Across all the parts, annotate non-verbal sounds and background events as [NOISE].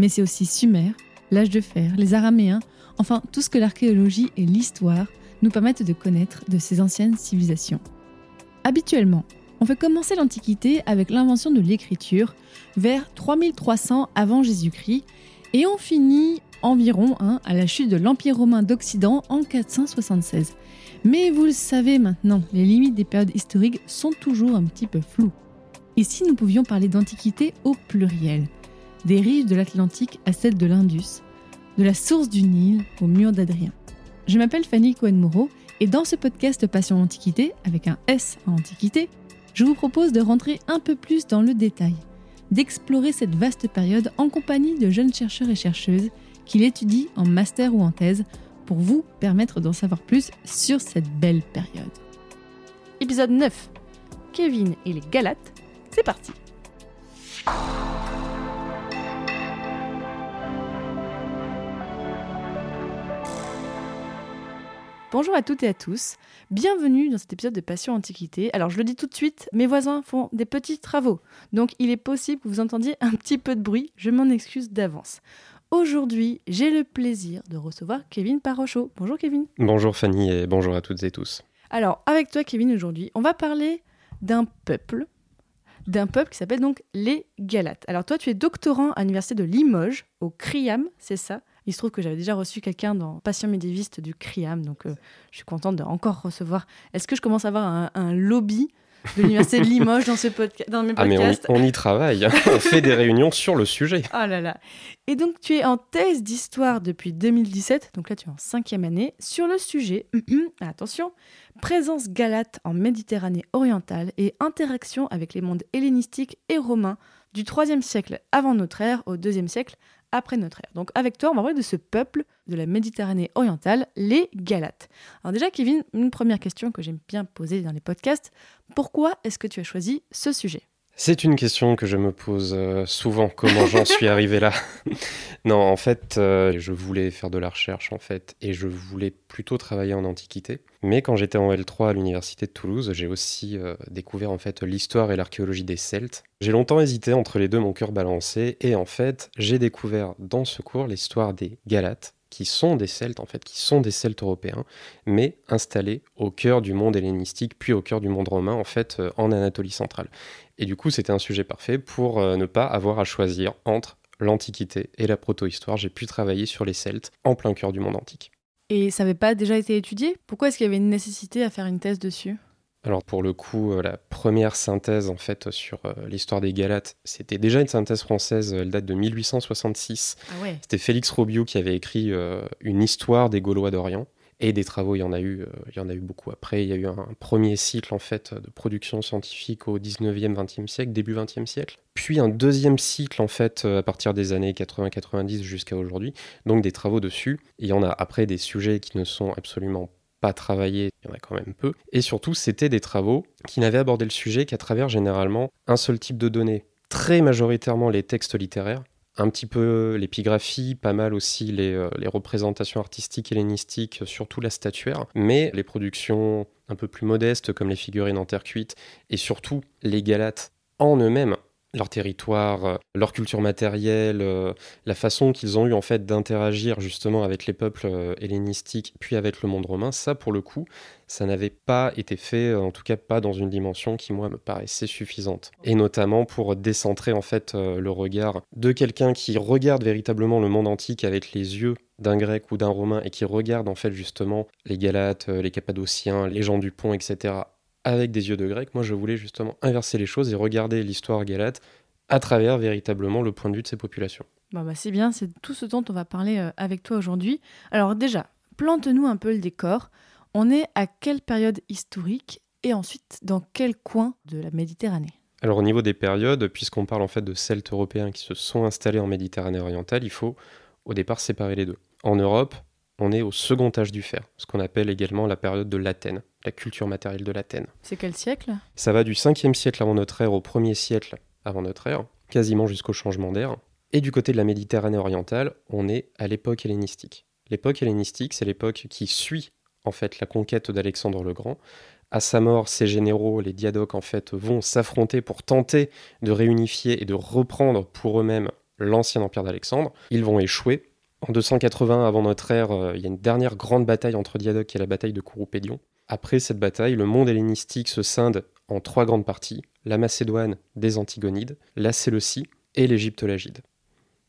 Mais c'est aussi Sumer, l'âge de fer, les Araméens, enfin tout ce que l'archéologie et l'histoire nous permettent de connaître de ces anciennes civilisations. Habituellement, on fait commencer l'Antiquité avec l'invention de l'écriture vers 3300 avant Jésus-Christ et on finit environ hein, à la chute de l'Empire romain d'Occident en 476. Mais vous le savez maintenant, les limites des périodes historiques sont toujours un petit peu floues. Ici, nous pouvions parler d'Antiquité au pluriel, des rives de l'Atlantique à celles de l'Indus, de la source du Nil au mur d'Adrien. Je m'appelle Fanny Cohen-Moreau et dans ce podcast Passion Antiquité, avec un S en Antiquité, je vous propose de rentrer un peu plus dans le détail, d'explorer cette vaste période en compagnie de jeunes chercheurs et chercheuses qui l'étudient en master ou en thèse pour vous permettre d'en savoir plus sur cette belle période. Épisode 9 Kevin et les Galates, c'est parti Bonjour à toutes et à tous, bienvenue dans cet épisode de Passion Antiquité. Alors je le dis tout de suite, mes voisins font des petits travaux, donc il est possible que vous entendiez un petit peu de bruit, je m'en excuse d'avance. Aujourd'hui, j'ai le plaisir de recevoir Kevin Parochot. Bonjour Kevin. Bonjour Fanny et bonjour à toutes et tous. Alors, avec toi Kevin, aujourd'hui, on va parler d'un peuple, d'un peuple qui s'appelle donc les Galates. Alors toi, tu es doctorant à l'université de Limoges, au CRIAM, c'est ça? Il se trouve que j'avais déjà reçu quelqu'un dans Patient médiéviste du CRIAM, donc euh, je suis contente de encore recevoir. Est-ce que je commence à avoir un, un lobby de l'université de Limoges dans, ce podca- dans mes Ah mais on y, podcasts on y travaille, on fait des réunions sur le sujet. Oh là là. Et donc tu es en thèse d'histoire depuis 2017, donc là tu es en cinquième année, sur le sujet, attention, présence galate en Méditerranée orientale et interaction avec les mondes hellénistiques et romains du 3e siècle avant notre ère au 2e siècle après notre ère. Donc avec toi, on va parler de ce peuple de la Méditerranée orientale, les Galates. Alors déjà, Kevin, une première question que j'aime bien poser dans les podcasts, pourquoi est-ce que tu as choisi ce sujet? C'est une question que je me pose euh, souvent, [LAUGHS] comment j'en suis arrivé là. [LAUGHS] non, en fait, euh, je voulais faire de la recherche, en fait, et je voulais plutôt travailler en Antiquité. Mais quand j'étais en L3 à l'Université de Toulouse, j'ai aussi euh, découvert, en fait, l'histoire et l'archéologie des Celtes. J'ai longtemps hésité entre les deux, mon cœur balancé, et en fait, j'ai découvert dans ce cours l'histoire des Galates, qui sont des Celtes, en fait, qui sont des Celtes européens, mais installés au cœur du monde hellénistique, puis au cœur du monde romain, en fait, euh, en Anatolie centrale. Et du coup, c'était un sujet parfait pour euh, ne pas avoir à choisir entre l'Antiquité et la protohistoire. J'ai pu travailler sur les Celtes en plein cœur du monde antique. Et ça n'avait pas déjà été étudié? Pourquoi est-ce qu'il y avait une nécessité à faire une thèse dessus? Alors pour le coup, euh, la première synthèse en fait sur euh, l'histoire des Galates, c'était déjà une synthèse française, elle date de 1866. Ah ouais. C'était Félix Robiou qui avait écrit euh, une histoire des Gaulois d'Orient. Et des travaux, il y en a eu, euh, il y en a eu beaucoup après. Il y a eu un, un premier cycle en fait de production scientifique au 19e, 20e siècle, début 20e siècle. Puis un deuxième cycle en fait euh, à partir des années 80-90 jusqu'à aujourd'hui. Donc des travaux dessus. Et il y en a après des sujets qui ne sont absolument pas travaillés, il y en a quand même peu. Et surtout, c'était des travaux qui n'avaient abordé le sujet qu'à travers généralement un seul type de données. Très majoritairement les textes littéraires, un petit peu l'épigraphie, pas mal aussi les, euh, les représentations artistiques hellénistiques, surtout la statuaire, mais les productions un peu plus modestes comme les figurines en terre cuite, et surtout les Galates en eux-mêmes, leur territoire, euh, leur culture matérielle, euh, la façon qu'ils ont eu en fait d'interagir justement avec les peuples euh, hellénistiques, puis avec le monde romain, ça pour le coup, ça n'avait pas été fait, en tout cas pas dans une dimension qui moi me paraissait suffisante. Et notamment pour décentrer en fait le regard de quelqu'un qui regarde véritablement le monde antique avec les yeux d'un grec ou d'un romain et qui regarde en fait justement les Galates, les Cappadociens, les gens du pont, etc. avec des yeux de grec. Moi je voulais justement inverser les choses et regarder l'histoire galate à travers véritablement le point de vue de ces populations. Bah, bah, c'est bien, c'est tout ce dont on va parler euh, avec toi aujourd'hui. Alors déjà, plante-nous un peu le décor. On est à quelle période historique et ensuite dans quel coin de la Méditerranée? Alors au niveau des périodes, puisqu'on parle en fait de Celtes européens qui se sont installés en Méditerranée orientale, il faut au départ séparer les deux. En Europe, on est au second âge du fer, ce qu'on appelle également la période de l'Athènes, la culture matérielle de l'Athènes. C'est quel siècle? Ça va du 5e siècle avant notre ère au 1er siècle avant notre ère, quasiment jusqu'au changement d'ère. Et du côté de la Méditerranée orientale, on est à l'époque hellénistique. L'époque hellénistique, c'est l'époque qui suit en fait la conquête d'Alexandre le Grand. À sa mort, ses généraux, les diadoques, en fait, vont s'affronter pour tenter de réunifier et de reprendre pour eux-mêmes l'ancien empire d'Alexandre. Ils vont échouer. En 280 avant notre ère, euh, il y a une dernière grande bataille entre diadoques qui est la bataille de Couroupédion. Après cette bataille, le monde hellénistique se scinde en trois grandes parties la Macédoine des Antigonides, la Séleucie et l'Égypte lagide.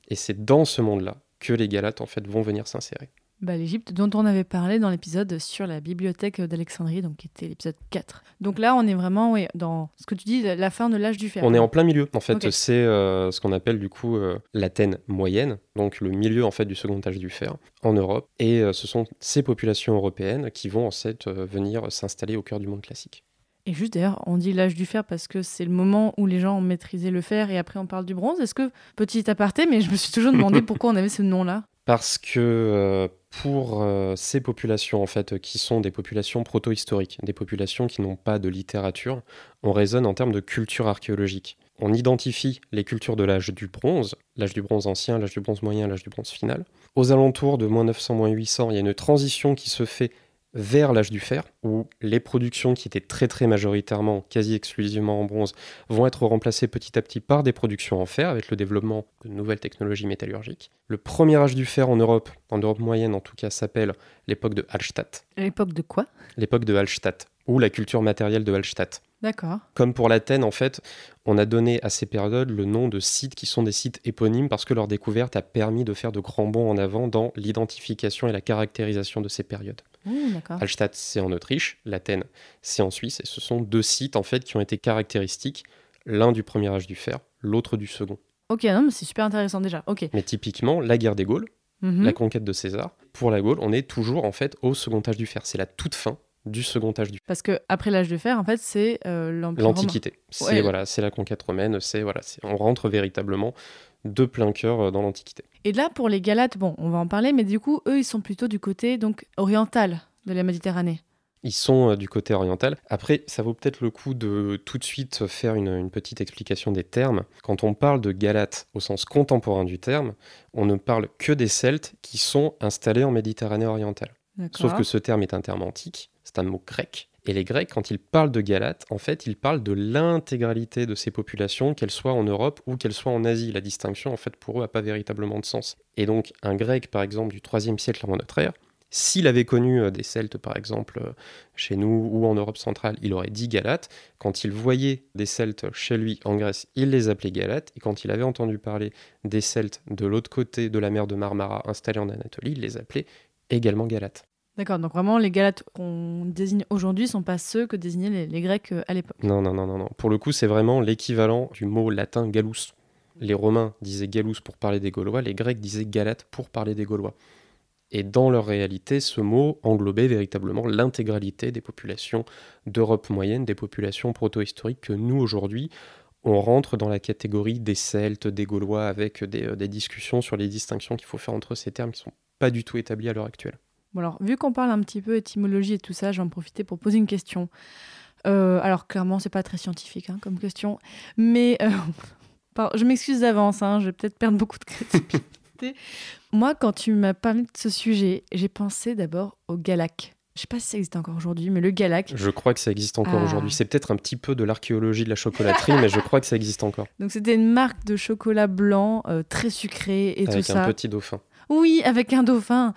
Et c'est dans ce monde-là que les Galates en fait vont venir s'insérer. Bah, L'Égypte dont on avait parlé dans l'épisode sur la bibliothèque d'Alexandrie, donc qui était l'épisode 4. Donc là, on est vraiment oui, dans ce que tu dis, la fin de l'âge du fer. On est en plein milieu. En fait, c'est euh, ce qu'on appelle du coup euh, l'Athènes moyenne, donc le milieu en fait du second âge du fer en Europe. Et euh, ce sont ces populations européennes qui vont en fait euh, venir s'installer au cœur du monde classique. Et juste d'ailleurs, on dit l'âge du fer parce que c'est le moment où les gens ont maîtrisé le fer et après on parle du bronze. Est-ce que, petit aparté, mais je me suis toujours demandé pourquoi on avait ce nom-là? Parce que euh, pour euh, ces populations en fait qui sont des populations proto-historiques, des populations qui n'ont pas de littérature, on raisonne en termes de culture archéologique. On identifie les cultures de l'âge du bronze, l'âge du bronze ancien, l'âge du bronze moyen, l'âge du bronze final. Aux alentours de moins 900, moins 800, il y a une transition qui se fait vers l'âge du fer, où les productions qui étaient très très majoritairement, quasi exclusivement en bronze, vont être remplacées petit à petit par des productions en fer avec le développement de nouvelles technologies métallurgiques. Le premier âge du fer en Europe, en Europe moyenne en tout cas, s'appelle l'époque de Hallstatt. L'époque de quoi? L'époque de Hallstatt, ou la culture matérielle de Hallstatt. D'accord. Comme pour l'Athènes, en fait, on a donné à ces périodes le nom de sites qui sont des sites éponymes parce que leur découverte a permis de faire de grands bonds en avant dans l'identification et la caractérisation de ces périodes. D'accord. Hallstatt, c'est en Autriche, l'Athènes, c'est en Suisse, et ce sont deux sites en fait qui ont été caractéristiques, l'un du premier âge du fer, l'autre du second. Ok, non, mais c'est super intéressant déjà. Ok. Mais typiquement, la guerre des Gaules, Mhm. la conquête de César, pour la Gaule, on est toujours en fait au second âge du fer. C'est la toute fin du second âge du fer. Parce que après l'âge de fer, en fait, c'est euh. L'Antiquité, c'est Ouais. voilà, c'est la conquête romaine, c'est voilà, on rentre véritablement de plein cœur euh, dans l'Antiquité. Et là, pour les Galates, bon, on va en parler, mais du coup, eux, ils sont plutôt du côté donc oriental de la Méditerranée. Ils sont euh, du côté oriental. Après, ça vaut peut-être le coup de tout de suite faire une, une petite explication des termes. Quand on parle de Galates au sens contemporain du terme, on ne parle que des Celtes qui sont installés en Méditerranée orientale. Sauf que ce terme est un terme antique, c'est un mot grec. Et les Grecs, quand ils parlent de Galates, en fait, ils parlent de l'intégralité de ces populations, qu'elles soient en Europe ou qu'elles soient en Asie. La distinction, en fait, pour eux, n'a pas véritablement de sens. Et donc, un Grec, par exemple, du 3e siècle avant notre ère, s'il avait connu euh, des Celtes, par exemple, euh, chez nous ou en Europe centrale, il aurait dit Galates. Quand il voyait des Celtes chez lui en Grèce, il les appelait Galates. Et quand il avait entendu parler des Celtes de l'autre côté de la mer de Marmara installés en Anatolie, il les appelait également Galates. D'accord, donc vraiment, les Galates qu'on désigne aujourd'hui sont pas ceux que désignaient les, Grecs euh, à l'époque. Non, non, non, non, non. Pour le coup, c'est vraiment l'équivalent du mot latin Gallus. Les Romains disaient Gallus pour parler des Gaulois, les Grecs disaient Galate pour parler des Gaulois. Et dans leur réalité, ce mot englobait véritablement l'intégralité des populations d'Europe moyenne, des populations proto-historiques que nous, aujourd'hui, on rentre dans la catégorie des Celtes, des Gaulois, avec des, euh, des discussions sur les distinctions qu'il faut faire entre ces termes qui sont pas du tout établis à l'heure actuelle. Bon alors, vu qu'on parle un petit peu étymologie et tout ça, j'en profiter pour poser une question. Euh, alors clairement, c'est pas très scientifique hein, comme question, mais euh, [LAUGHS] je m'excuse d'avance, hein, je vais peut-être perdre beaucoup de crédibilité. [LAUGHS] Moi, quand tu m'as parlé de ce sujet, j'ai pensé d'abord au galac. Je sais pas si ça existe encore aujourd'hui, mais le galac. Je crois que ça existe encore Ah. aujourd'hui. C'est peut-être un petit peu de l'archéologie de la chocolaterie, mais je crois que ça existe encore. [LAUGHS] Donc c'était une marque de chocolat blanc euh, très sucré et avec tout un ça. petit dauphin. Oui, avec un dauphin.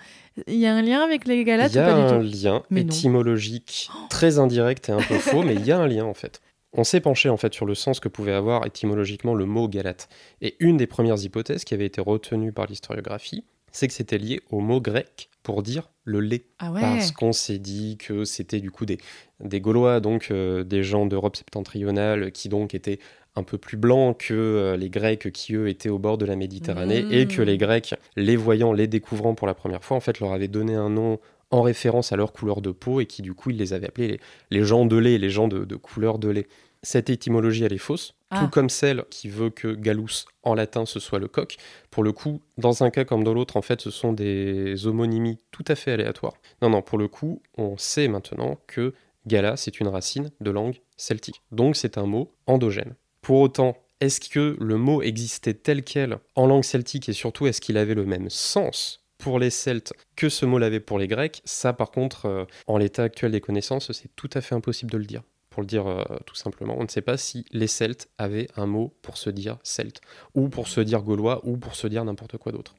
Il y a un lien avec les galates Il y a pas un du tout lien Mais non. étymologique [GASPS] très indirect et un peu faux, mais il y a un lien en fait. On s'est penché en fait sur le sens que pouvait avoir étymologiquement le mot galate. Et une des premières hypothèses qui avait été retenue par l'historiographie, c'est que c'était lié au mot grec pour dire le lait. Ah ouais. Parce qu'on s'est dit que c'était du coup des, des Gaulois, donc euh, des gens d'Europe septentrionale qui donc étaient un peu plus blancs que euh, les Grecs qui eux étaient au bord de la Méditerranée Mm. et que les Grecs, les voyant, les découvrant pour la première fois, en fait leur avaient donné un nom en référence à leur couleur de peau et qui du coup ils les avaient appelés les, les gens de lait, les gens de, de couleur de lait. Cette étymologie, elle est fausse, Ah. tout comme celle qui veut que Gallus en latin ce soit le coq. Pour le coup, dans un cas comme dans l'autre, en fait, ce sont des homonymies tout à fait aléatoires. Non, non, pour le coup, on sait maintenant que Gala, c'est une racine de langue celtique. Donc c'est un mot endogène. Pour autant, est-ce que le mot existait tel quel en langue celtique et surtout est-ce qu'il avait le même sens pour les Celtes que ce mot l'avait pour les Grecs? Ça, par contre, euh, en l'état actuel des connaissances, c'est tout à fait impossible de le dire. Pour le dire euh, tout simplement, on ne sait pas si les Celtes avaient un mot pour se dire celte, ou pour se dire gaulois, ou pour se dire n'importe quoi d'autre.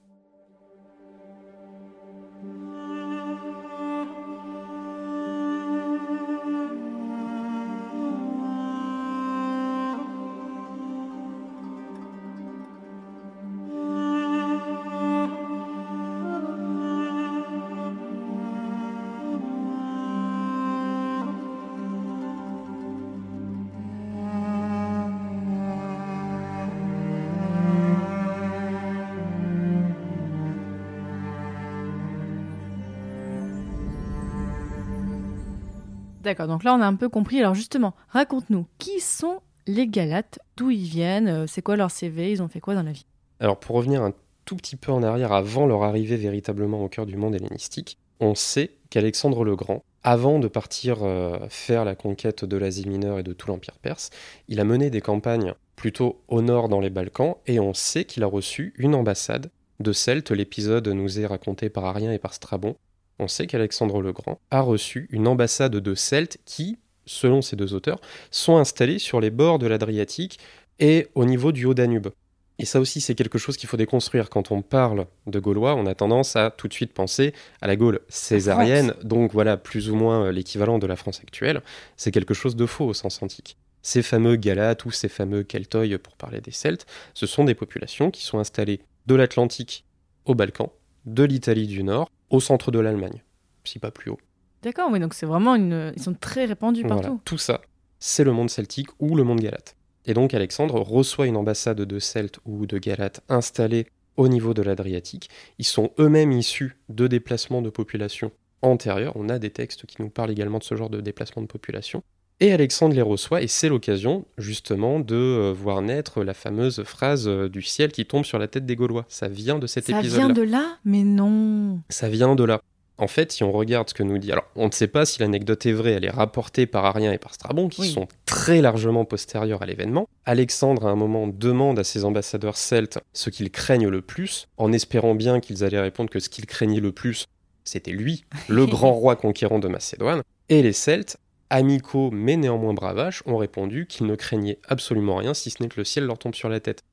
D'accord, donc là on a un peu compris. Alors justement, raconte-nous, qui sont les Galates? D'où ils viennent? Euh, C'est quoi leur CV Ils ont fait quoi dans la vie? Alors pour revenir un tout petit peu en arrière avant leur arrivée véritablement au cœur du monde hellénistique, on sait qu'Alexandre le Grand, avant de partir euh, faire la conquête de l'Asie mineure et de tout l'Empire perse, il a mené des campagnes plutôt au nord dans les Balkans et on sait qu'il a reçu une ambassade de Celtes. L'épisode nous est raconté par Arien et par Strabon. On sait qu'Alexandre le Grand a reçu une ambassade de Celtes qui, selon ces deux auteurs, sont installés sur les bords de l'Adriatique et au niveau du Haut-Danube. Et ça aussi, c'est quelque chose qu'il faut déconstruire. Quand on parle de Gaulois, on a tendance à tout de suite penser à la Gaule césarienne, donc voilà, plus ou moins euh, l'équivalent de la France actuelle. C'est quelque chose de faux au sens antique. Ces fameux Galates ou ces fameux Keltoi, pour parler des Celtes, ce sont des populations qui sont installées de l'Atlantique au Balkan, de l'Italie du Nord, au centre de l'Allemagne, si pas plus haut. D'accord, oui, donc c'est vraiment une. Ils sont très répandus partout. Voilà, tout ça, c'est le monde celtique ou le monde galate. Et donc Alexandre reçoit une ambassade de Celtes ou de Galates installée au niveau de l'Adriatique. Ils sont eux-mêmes issus de déplacements de population antérieurs. On a des textes qui nous parlent également de ce genre de déplacement de population. Et Alexandre les reçoit, et c'est l'occasion justement de euh, voir naître la fameuse phrase euh, du ciel qui tombe sur la tête des Gaulois. Ça vient de cet Ça épisode-là. vient de là Mais non. Ça vient de là. En fait, si on regarde ce que nous dit, alors on ne sait pas si l'anecdote est vraie, elle est rapportée par Arien et par Strabon, qui Oui. sont très largement postérieurs à l'événement. Alexandre, à un moment, demande à ses ambassadeurs celtes ce qu'ils craignent le plus, en espérant bien qu'ils allaient répondre que ce qu'ils craignaient le plus, c'était lui, le [LAUGHS] grand roi conquérant de Macédoine. Et les Celtes, amicaux mais néanmoins bravaches, ont répondu qu'ils ne craignaient absolument rien si ce n'est que le ciel leur tombe sur la tête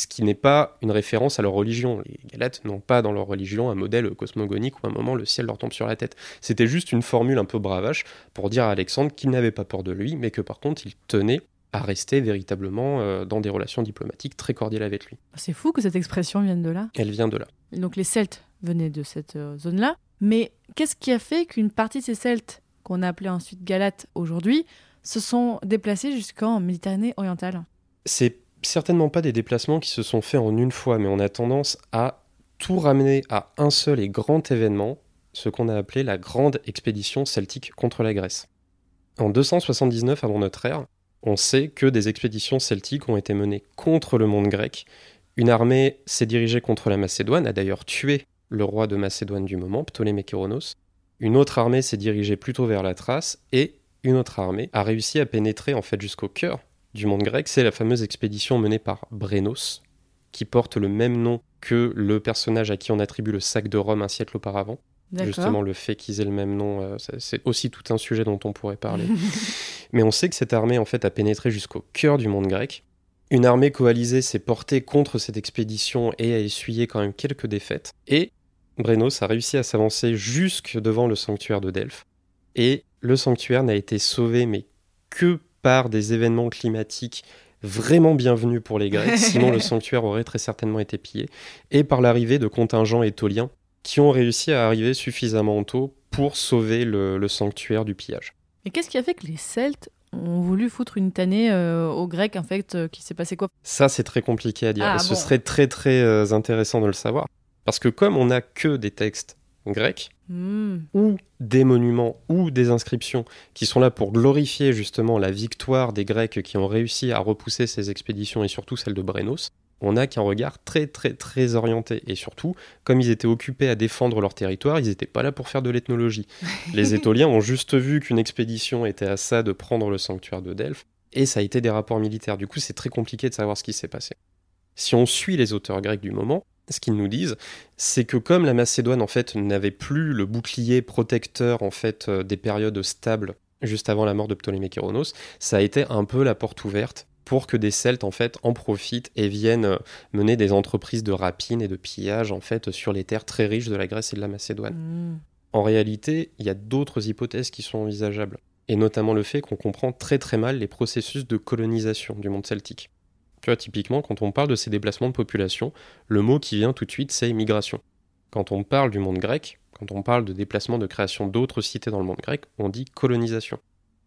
ce qui n'est pas une référence à leur religion. Les Galates n'ont pas dans leur religion un modèle cosmogonique où à un moment le ciel leur tombe sur la tête. C'était juste une formule un peu bravache pour dire à Alexandre qu'il n'avait pas peur de lui, mais que par contre il tenait à rester véritablement euh, dans des relations diplomatiques très cordiales avec lui. C'est fou que cette expression vienne de là. Elle vient de là. Donc les Celtes venaient de cette euh, zone-là. Mais qu'est-ce qui a fait qu'une partie de ces Celtes, qu'on a appelés ensuite Galates aujourd'hui, se sont déplacés jusqu'en Méditerranée orientale C'est certainement pas des déplacements qui se sont faits en une fois, mais on a tendance à tout ramener à un seul et grand événement, ce qu'on a appelé la grande expédition celtique contre la Grèce. En 279 avant notre ère, on sait que des expéditions celtiques ont été menées contre le monde grec. Une armée s'est dirigée contre la Macédoine, a d'ailleurs tué le roi de Macédoine du moment, Ptolémée Kéronos. Une autre armée s'est dirigée plutôt vers la Thrace et une autre armée a réussi à pénétrer en fait jusqu'au cœur du monde grec, c'est la fameuse expédition menée par Brénos, qui porte le même nom que le personnage à qui on attribue le sac de Rome un siècle auparavant. Justement, le fait qu'ils aient le même nom, euh, c'est aussi tout un sujet dont on pourrait parler. [LAUGHS] Mais on sait que cette armée, en fait, a pénétré jusqu'au cœur du monde grec. Une armée coalisée s'est portée contre cette expédition et a essuyé quand même quelques défaites. Et Brénos a réussi à s'avancer jusque devant le sanctuaire de Delphes. Et le sanctuaire n'a été sauvé, mais que par des événements climatiques vraiment bienvenus pour les Grecs, [LAUGHS] sinon le sanctuaire aurait très certainement été pillé, et par l'arrivée de contingents étoliens qui ont réussi à arriver suffisamment tôt pour sauver le, le sanctuaire du pillage. Et qu'est-ce qui a fait que les Celtes ont voulu foutre une tannée euh, aux Grecs, en fait, euh, qui s'est passé quoi? Ça, c'est très compliqué à dire, Ah, et ce serait très très euh, intéressant de le savoir, parce que comme on n'a que des textes grecs, Hmm. ou des monuments ou des inscriptions qui sont là pour glorifier justement la victoire des Grecs qui ont réussi à repousser ces expéditions et surtout celle de Brennos, on n'a qu'un regard très très très orienté. Et surtout, comme ils étaient occupés à défendre leur territoire, ils n'étaient pas là pour faire de l'ethnologie. [LAUGHS] Les Étoliens ont juste vu qu'une expédition était à ça de prendre le sanctuaire de Delphes, et ça a été des rapports militaires. Du coup, c'est très compliqué de savoir ce qui s'est passé. Si on suit les auteurs grecs du moment, ce qu'ils nous disent, c'est que comme la Macédoine en fait n'avait plus le bouclier protecteur en fait euh, des périodes stables juste avant la mort de Ptolémée Kéronos, ça a été un peu la porte ouverte pour que des Celtes en fait en profitent et viennent euh, mener des entreprises de rapine et de pillage en fait sur les terres très riches de la Grèce et de la Macédoine. Hmm. En réalité, il y a d'autres hypothèses qui sont envisageables, et notamment le fait qu'on comprend très très mal les processus de colonisation du monde celtique. Tu vois, typiquement, quand on parle de ces déplacements de population, le mot qui vient tout de suite, c'est migration. Quand on parle du monde grec, quand on parle de déplacement de création d'autres cités dans le monde grec, on dit colonisation.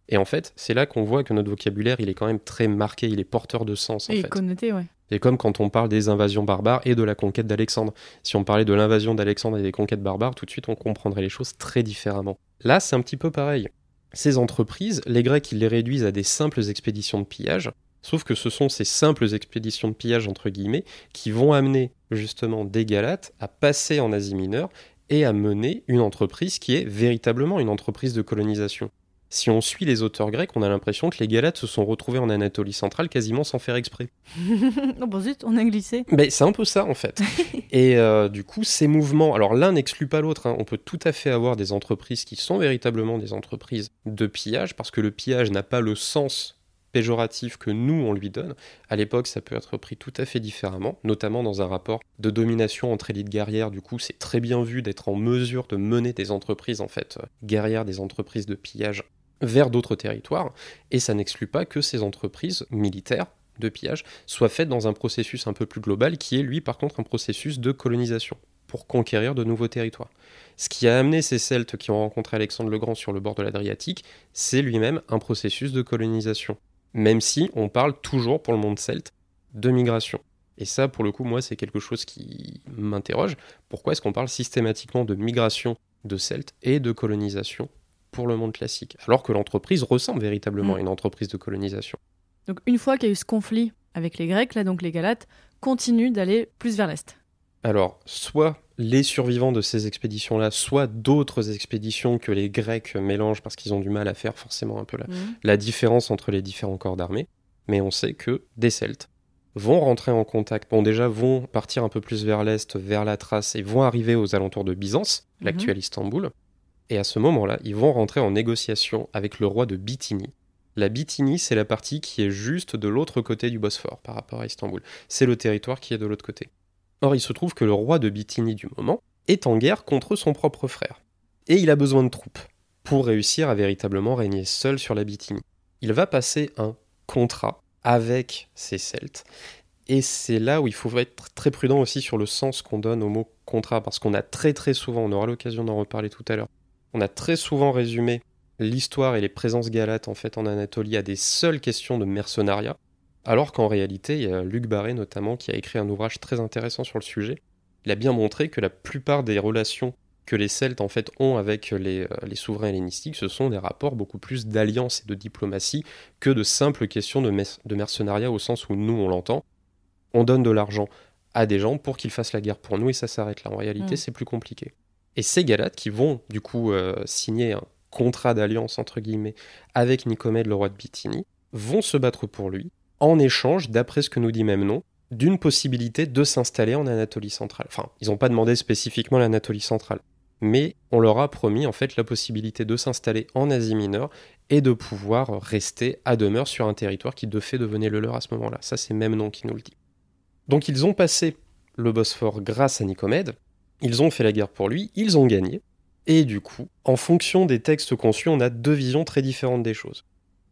Et en fait, c'est là qu'on voit que notre vocabulaire, il est quand même très marqué, il est porteur de sens, en Et fait. connoté, ouais. C'est comme quand on parle des invasions barbares et de la conquête d'Alexandre. Si on parlait de l'invasion d'Alexandre et des conquêtes barbares, tout de suite on comprendrait les choses très différemment. Là, c'est un petit peu pareil. Ces entreprises, les Grecs, ils les réduisent à des simples expéditions de pillage, sauf que ce sont ces simples expéditions de pillage, entre guillemets, qui vont amener justement des Galates à passer en Asie mineure et à mener une entreprise qui est véritablement une entreprise de colonisation. Si on suit les auteurs grecs, on a l'impression que les Galates se sont retrouvés en Anatolie centrale quasiment sans faire exprès. [LAUGHS] oh, bon, zut, on a glissé. Mais c'est un peu ça en fait. [LAUGHS] Et euh, du coup, ces mouvements, alors l'un n'exclut pas l'autre. hein. On peut tout à fait avoir des entreprises qui sont véritablement des entreprises de pillage, parce que le pillage n'a pas le sens péjoratif que nous on lui donne. À l'époque, ça peut être pris tout à fait différemment, notamment dans un rapport de domination entre élites guerrières. Du coup, c'est très bien vu d'être en mesure de mener des entreprises en fait euh, guerrières, des entreprises de pillage vers d'autres territoires. Et ça n'exclut pas que ces entreprises militaires de pillage soient faites dans un processus un peu plus global qui est lui par contre un processus de colonisation pour conquérir de nouveaux territoires. Ce qui a amené ces Celtes qui ont rencontré Alexandre le Grand sur le bord de l'Adriatique, c'est lui-même un processus de colonisation. Même si on parle toujours pour le monde celte de migration. Et ça, pour le coup, moi, c'est quelque chose qui m'interroge. Pourquoi est-ce qu'on parle systématiquement de migration de Celtes et de colonisation pour le monde classique Alors que l'entreprise ressemble véritablement à une entreprise de colonisation? Donc, une fois qu'il y a eu ce conflit avec les Grecs, là, donc les Galates, continuent d'aller plus vers l'est. Alors, soit les survivants de ces expéditions-là, soit d'autres expéditions que les Grecs mélangent parce qu'ils ont du mal à faire forcément un peu la, Mhm. la différence entre les différents corps d'armée. Mais on sait que des Celtes vont rentrer en contact, bon déjà vont partir un peu plus vers l'est, vers la Thrace, et vont arriver aux alentours de Byzance, Mhm. l'actuel Istanbul. Et à ce moment-là, ils vont rentrer en négociation avec le roi de Bithynie. La Bithynie, c'est la partie qui est juste de l'autre côté du Bosphore par rapport à Istanbul. C'est le territoire qui est de l'autre côté. Or, il se trouve que le roi de Bithynie du moment est en guerre contre son propre frère. Et il a besoin de troupes pour réussir à véritablement régner seul sur la Bithynie. Il va passer un contrat avec ces Celtes. Et c'est là où il faut être très prudent aussi sur le sens qu'on donne au mot contrat, parce qu'on a très très souvent, on aura l'occasion d'en reparler tout à l'heure, on a très souvent résumé l'histoire et les présences galates en fait en Anatolie à des seules questions de mercenariat, alors qu'en réalité, il y a Luc Barré notamment qui a écrit un ouvrage très intéressant sur le sujet. Il a bien montré que la plupart des relations que les Celtes en fait ont avec les, euh, les souverains hellénistiques, ce sont des rapports beaucoup plus d'alliance et de diplomatie que de simples questions de mercenariat au sens où nous on l'entend. On donne de l'argent à des gens pour qu'ils fassent la guerre pour nous et ça s'arrête là. En réalité, Mm. c'est plus compliqué. Et ces Galates qui vont du coup euh, signer un contrat d'alliance entre guillemets avec Nicomède, le roi de Bithynie, vont se battre pour lui en échange, d'après ce que nous dit même nom, d'une possibilité de s'installer en Anatolie centrale. Enfin, ils n'ont pas demandé spécifiquement l'Anatolie centrale, mais on leur a promis en fait la possibilité de s'installer en Asie mineure et de pouvoir rester à demeure sur un territoire qui de fait devenait le leur à ce moment-là. Ça, c'est même nom qui nous le dit. Donc ils ont passé le Bosphore grâce à Nicomède, ils ont fait la guerre pour lui, ils ont gagné, et du coup, en fonction des textes conçus, on a deux visions très différentes des choses.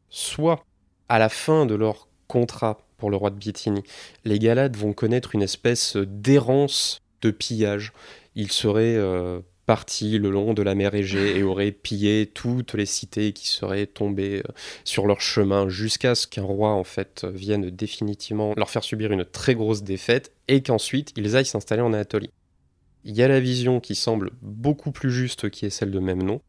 Soit, à la fin de leur contrat pour le roi de Bithynie, les Galates vont connaître une espèce d'errance de pillage. Ils seraient euh, partis le long de la mer Égée et auraient pillé toutes les cités qui seraient tombées euh, sur leur chemin jusqu'à ce qu'un roi en fait vienne définitivement leur faire subir une très grosse défaite et qu'ensuite ils aillent s'installer en Anatolie. Il y a la vision qui semble beaucoup plus juste qui est celle de même nom,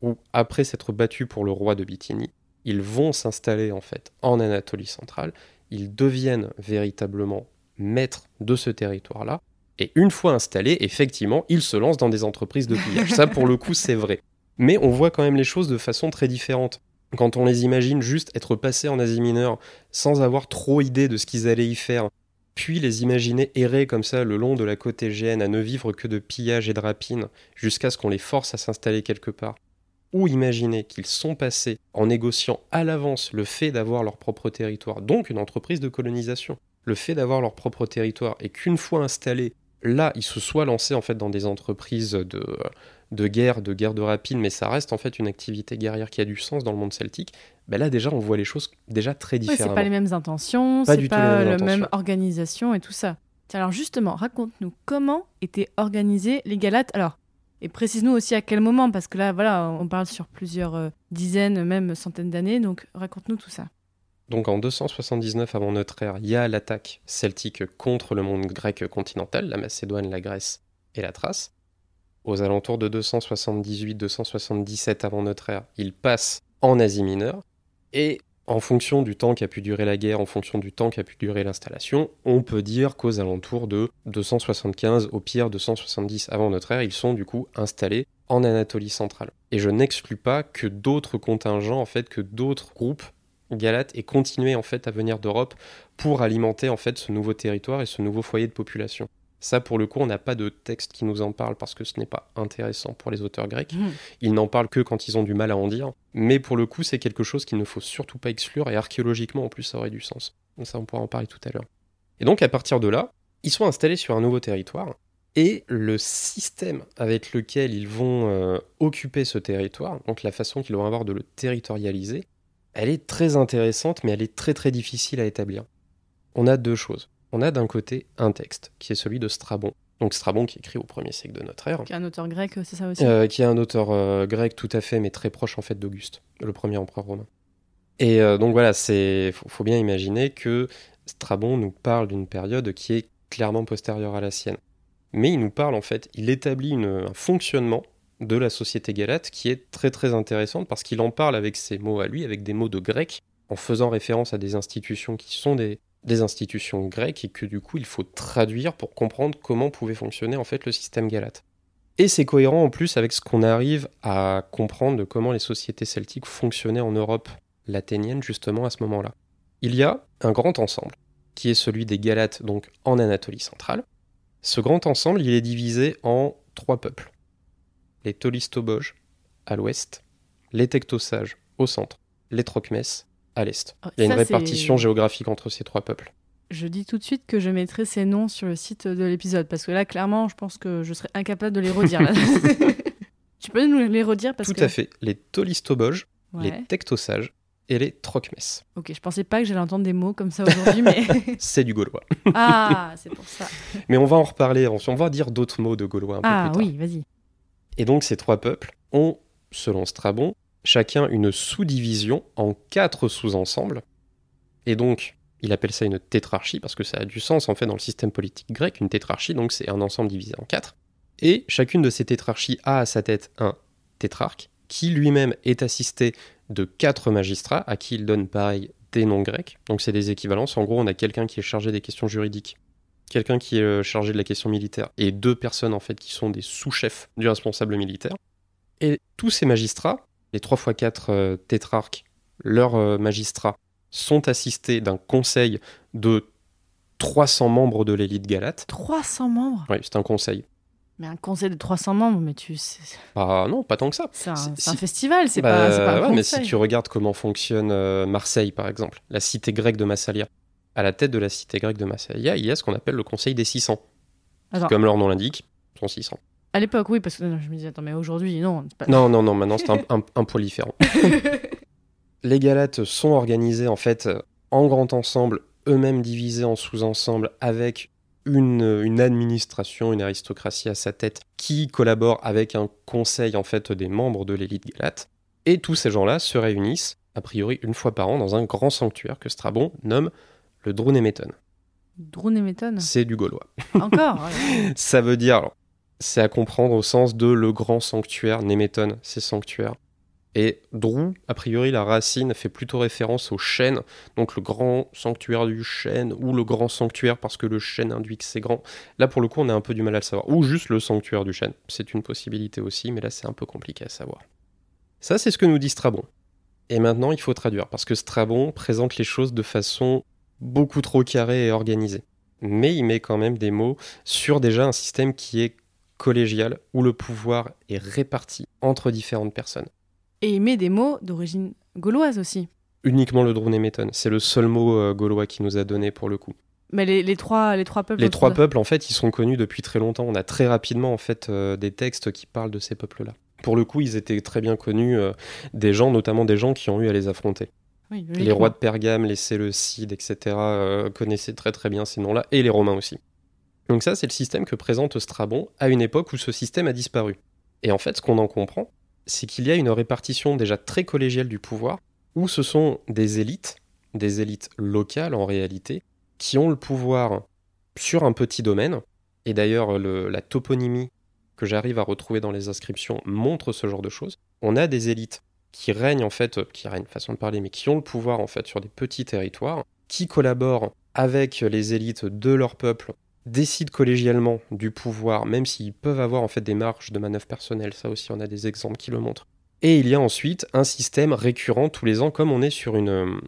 où après s'être battus pour le roi de Bithynie, ils vont s'installer en fait en Anatolie centrale, ils deviennent véritablement maîtres de ce territoire-là, et une fois installés, effectivement, ils se lancent dans des entreprises de pillage. Ça, pour le coup, c'est vrai. Mais on voit quand même les choses de façon très différente. Quand on les imagine juste être passés en Asie mineure sans avoir trop idée de ce qu'ils allaient y faire, puis les imaginer errer comme ça le long de la côte égéenne à ne vivre que de pillage et de rapine jusqu'à ce qu'on les force à s'installer quelque part, ou imaginer qu'ils sont passés en négociant à l'avance le fait d'avoir leur propre territoire, donc une entreprise de colonisation, le fait d'avoir leur propre territoire et qu'une fois installés, là, ils se soient lancés en fait dans des entreprises de, de guerre, de guerre de rapine, mais ça reste en fait une activité guerrière qui a du sens dans le monde celtique. Ben là déjà on voit les choses déjà très Ouais, différemment. c'est pas les mêmes intentions, Pas c'est pas la même organisation et tout ça. Tiens, alors justement, raconte-nous comment étaient organisés les Galates. Alors, et précise-nous aussi à quel moment, parce que là, voilà, on parle sur plusieurs euh, dizaines, même centaines d'années. Donc, raconte-nous tout ça. Donc en 279 avant notre ère, il y a l'attaque celtique contre le monde grec continental, la Macédoine, la Grèce et la Thrace. Aux alentours de 278-277 avant notre ère, il passe en Asie mineure. Et en fonction du temps qu'a pu durer la guerre, en fonction du temps qu'a pu durer l'installation, on peut dire qu'aux alentours de 275, au pire 270 avant notre ère, ils sont du coup installés en Anatolie centrale. Et je n'exclus pas que d'autres contingents, en fait, que d'autres groupes Galates aient continué en fait à venir d'Europe pour alimenter en fait ce nouveau territoire et ce nouveau foyer de population. Ça, pour le coup, on n'a pas de texte qui nous en parle parce que ce n'est pas intéressant pour les auteurs grecs. Mhm. Ils n'en parlent que quand ils ont du mal à en dire. Mais pour le coup, c'est quelque chose qu'il ne faut surtout pas exclure et archéologiquement, en plus, ça aurait du sens. Donc ça, on pourra en parler tout à l'heure. Et donc, à partir de là, ils sont installés sur un nouveau territoire. Et le système avec lequel ils vont euh, occuper ce territoire, donc la façon qu'ils vont avoir de le territorialiser, elle est très intéressante, mais elle est très très difficile à établir. On a deux choses. On a d'un côté un texte, qui est celui de Strabon. Donc Strabon qui écrit au 1er siècle de notre ère, Qui est un auteur grec, c'est ça aussi euh, qui est un auteur euh, grec tout à fait, mais très proche en fait d'Auguste, le premier empereur romain. Et euh, donc voilà, c'est faut, faut bien imaginer que Strabon nous parle d'une période qui est clairement postérieure à la sienne. Mais il nous parle en fait, il établit une- un fonctionnement de la société galate qui est très très intéressante parce qu'il en parle avec ses mots à lui, avec des mots de grec, en faisant référence à des institutions qui sont des, des institutions grecques et que du coup il faut traduire pour comprendre comment pouvait fonctionner en fait le système galate. Et c'est cohérent en plus avec ce qu'on arrive à comprendre de comment les sociétés celtiques fonctionnaient en Europe latinienne justement à ce moment-là. Il y a un grand ensemble, qui est celui des Galates, donc en Anatolie centrale. Ce grand ensemble, il est divisé en trois peuples. Les Tolistoboges à l'ouest, les Tectosages au centre, les Trocmès à l'est. Oh, Il y a une répartition géographique entre ces trois peuples. Je dis tout de suite que je mettrai ces noms sur le site de l'épisode, parce que là, clairement, je pense que je serais incapable de les redire. [LAUGHS] tu peux nous les redire parce Tout que... à fait. Les Tolistoboges, Ouais. les Tectosages et les Trocmès. Ok, je pensais pas que j'allais entendre des mots comme ça aujourd'hui, mais... [LAUGHS] C'est du gaulois. [LAUGHS] ah, c'est pour ça. Mais on va en reparler, on va dire d'autres mots de gaulois un peu Ah plus tard. oui, vas-y. Et donc ces trois peuples ont, selon Strabon, chacun une sous-division en quatre sous-ensembles. Et donc, il appelle ça une tétrarchie parce que ça a du sens en fait dans le système politique grec. Une tétrarchie, donc c'est un ensemble divisé en quatre. Et chacune de ces tétrarchies a à sa tête un tétrarque qui lui-même est assisté de quatre magistrats à qui il donne pareil des noms grecs. Donc c'est des équivalences. En gros, on a quelqu'un qui est chargé des questions juridiques, quelqu'un qui est euh, chargé de la question militaire et deux personnes en fait qui sont des sous-chefs du responsable militaire. Et tous ces magistrats, les 3 x 4 tétrarques, leurs euh, magistrats, sont assistés d'un conseil de 300 membres de l'élite galate. 300 membres? Oui, c'est un conseil. Mais un conseil de 300 membres, mais tu... C'est Ah non, pas tant que ça. c'est un, Si- festival, c'est Bah, pas, pas un ouais, mais si tu regardes comment fonctionne euh, Marseille, par exemple, la cité grecque de Massalia, à la tête de la cité grecque de Massalia, il y a ce qu'on appelle le conseil des 600. Attends, Comme leur nom l'indique, sont 600. À l'époque, oui, parce que non, je me disais, attends, mais aujourd'hui, non. pas- Non, non, non, maintenant c'est un, [LAUGHS] un, un poil différent. [LAUGHS] Les Galates sont organisés en fait en grand ensemble, eux-mêmes divisés en sous-ensembles avec une, une administration, une aristocratie à sa tête qui collabore avec un conseil en fait des membres de l'élite galate. Et tous ces gens-là se réunissent a priori une fois par an dans un grand sanctuaire que Strabon nomme le Drunemeton. Drone et méthode C'est du gaulois. Encore? Ouais. [LAUGHS] Ça veut dire, alors, c'est à comprendre au sens de le grand sanctuaire, Néméton, c'est sanctuaire. Et Drou, a priori, la racine fait plutôt référence au chêne, donc le grand sanctuaire du chêne, ou le grand sanctuaire parce que le chêne induit que c'est grand. Là, pour le coup, on a un peu du mal à le savoir. Ou juste le sanctuaire du chêne. C'est une possibilité aussi, mais là, c'est un peu compliqué à savoir. Ça, c'est ce que nous dit Strabon. Et maintenant, il faut traduire, parce que Strabon présente les choses de façon beaucoup trop carrée et organisée. Mais il met quand même des mots sur déjà un système qui est collégial, où le pouvoir est réparti entre différentes personnes. Et il met des mots d'origine gauloise aussi. Uniquement le Drunéméton, c'est le seul mot euh, gaulois qui nous a donné pour le coup. Mais les, les trois, les trois peuples. Les trois peuples, en fait, ils sont connus depuis très longtemps. On a très rapidement, en fait, euh, des textes qui parlent de ces peuples-là. Pour le coup, ils étaient très bien connus euh, des gens, notamment des gens qui ont eu à les affronter. Oui, Les rois de Pergame, les Séleucides, etc., connaissaient très très bien ces noms-là, et les Romains aussi. Donc ça, c'est le système que présente Strabon à une époque où ce système a disparu. Et en fait, ce qu'on en comprend, c'est qu'il y a une répartition déjà très collégiale du pouvoir, où ce sont des élites, des élites locales en réalité, qui ont le pouvoir sur un petit domaine. Et d'ailleurs, le- la toponymie que j'arrive à retrouver dans les inscriptions montre ce genre de choses. On a des élites qui règnent en fait, qui règnent façon de parler, mais qui ont le pouvoir en fait sur des petits territoires, qui collaborent avec les élites de leur peuple, décident collégialement du pouvoir, même s'ils peuvent avoir en fait des marges de manœuvre personnelles. Ça aussi, on a des exemples qui le montrent. Et il y a ensuite un système récurrent tous les ans, comme on est sur une. euh,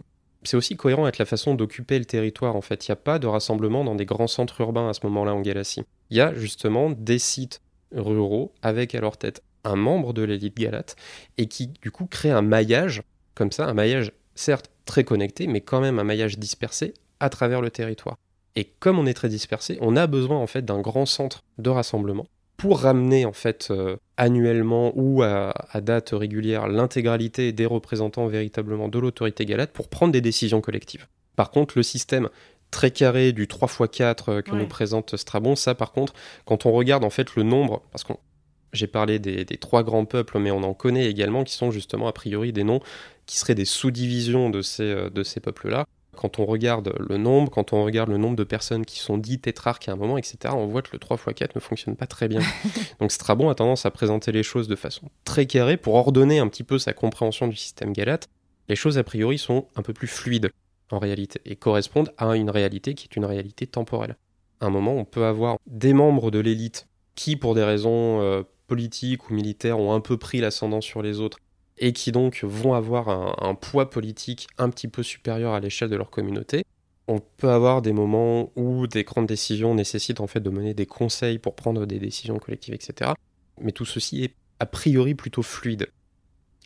C'est aussi cohérent avec la façon d'occuper le territoire. En fait, il n'y a pas de rassemblement dans des grands centres urbains à ce moment-là en Galatie. Il y a justement des sites ruraux avec à leur tête un membre de l'élite galate et qui du coup crée un maillage comme ça, un maillage certes très connecté, mais quand même un maillage dispersé à travers le territoire. Et comme on est très dispersé, on a besoin en fait d'un grand centre de rassemblement pour ramener en fait euh, annuellement ou à, à date régulière l'intégralité des représentants véritablement de l'autorité galate pour prendre des décisions collectives. Par contre, le système très carré du 3x4 euh, que Ouais. nous présente Strabon, ça par contre, quand on regarde en fait le nombre, parce qu'on j'ai parlé des, des trois grands peuples, mais on en connaît également qui sont justement a priori des noms qui seraient des sous-divisions de ces, euh, de ces peuples-là. Quand on regarde le nombre, quand on regarde le nombre de personnes qui sont dites tétrarques à un moment, etc., on voit que le 3x4 ne fonctionne pas très bien. [LAUGHS] Donc Strabon a tendance à présenter les choses de façon très carrée pour ordonner un petit peu sa compréhension du système galate. Les choses a priori sont un peu plus fluides en réalité et correspondent à une réalité qui est une réalité temporelle. À un moment, on peut avoir des membres de l'élite qui, pour des raisons euh, politiques ou militaires, ont un peu pris l'ascendant sur les autres et qui donc vont avoir un, poids politique un petit peu supérieur à l'échelle de leur communauté. On peut avoir des moments où des grandes décisions nécessitent en fait de mener des conseils pour prendre des décisions collectives, etc. Mais tout ceci est a priori plutôt fluide.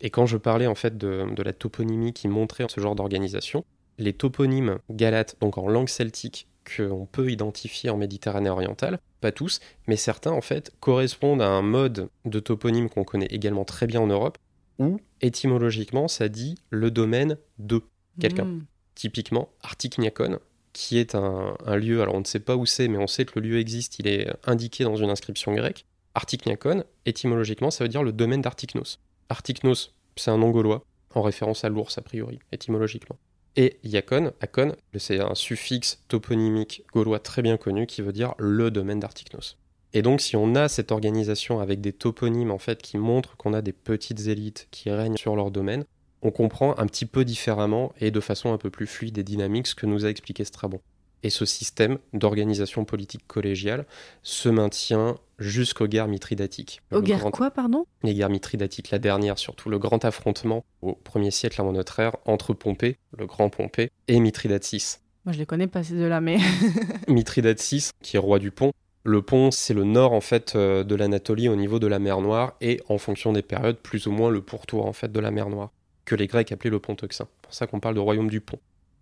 Et quand je parlais en fait de, de la toponymie qui montrait ce genre d'organisation, les toponymes galates, donc en langue celtique, qu'on peut identifier en Méditerranée orientale, pas tous, mais certains en fait correspondent à un mode de toponyme qu'on connaît également très bien en Europe, où étymologiquement ça dit le domaine de quelqu'un. Mm. Typiquement Artikniakon, qui est un, un lieu, alors on ne sait pas où c'est, mais on sait que le lieu existe, il est indiqué dans une inscription grecque. Artikniakon, étymologiquement, ça veut dire le domaine d'Artiknos. Artiknos, c'est un nom gaulois, en référence à l'ours a priori, étymologiquement. Et Iacon, Akon, c'est un suffixe toponymique gaulois très bien connu qui veut dire le domaine d'Artiknos. Et donc si on a cette organisation avec des toponymes en fait qui montrent qu'on a des petites élites qui règnent sur leur domaine, on comprend un petit peu différemment et de façon un peu plus fluide et dynamique ce que nous a expliqué Strabon. Et ce système d'organisation politique collégiale se maintient jusqu'aux guerres mithridatiques. Aux guerres grand- quoi, pardon? Les guerres mithridatiques, la dernière surtout, le grand affrontement au 1er siècle avant notre ère entre Pompée, le grand Pompée, et Mithridate VI. Moi, je les connais pas ces deux-là, mais. [LAUGHS] Mithridate VI, qui est roi du pont. Le pont, c'est le nord en fait euh, de l'Anatolie au niveau de la mer Noire et en fonction des périodes, plus ou moins le pourtour en fait de la mer Noire, que les Grecs appelaient le pont. C'est pour ça qu'on parle de royaume du pont.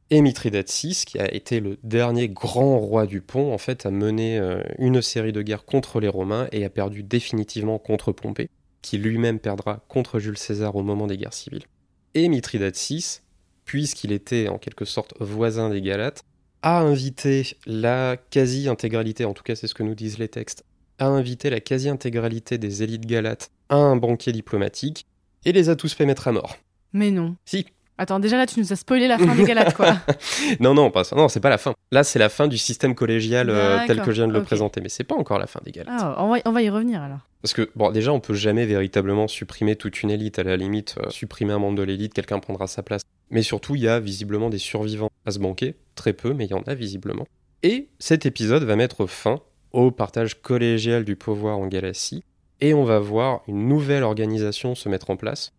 Et Mithridate VI, qui a été le dernier grand roi du pont, en fait, a mené euh, une série de guerres contre les Romains et a perdu définitivement contre Pompée, qui lui-même perdra contre Jules César au moment des guerres civiles. Et Mithridate VI, puisqu'il était en quelque sorte voisin des Galates, a invité la quasi-intégralité, en tout cas c'est ce que nous disent les textes, a invité la quasi-intégralité des élites galates à un banquet diplomatique et les a tous fait mettre à mort. Mais non. Si, Attends, déjà là, tu nous as spoilé la fin des Galates, quoi. [LAUGHS] Non, non, pas ça. Non, c'est pas la fin. Là, c'est la fin du système collégial euh, tel que je viens de le présenter, mais c'est pas encore la fin des Galates. Ah, on va, on va y revenir alors. Parce que, bon, déjà, on peut jamais véritablement supprimer toute une élite. À la limite, euh, supprimer un membre de l'élite, quelqu'un prendra sa place. Mais surtout, il y a visiblement des survivants à se banquer. Très peu, mais il y en a visiblement. Et cet épisode va mettre fin au partage collégial du pouvoir en Galatie. Et on va voir une nouvelle organisation se mettre en place.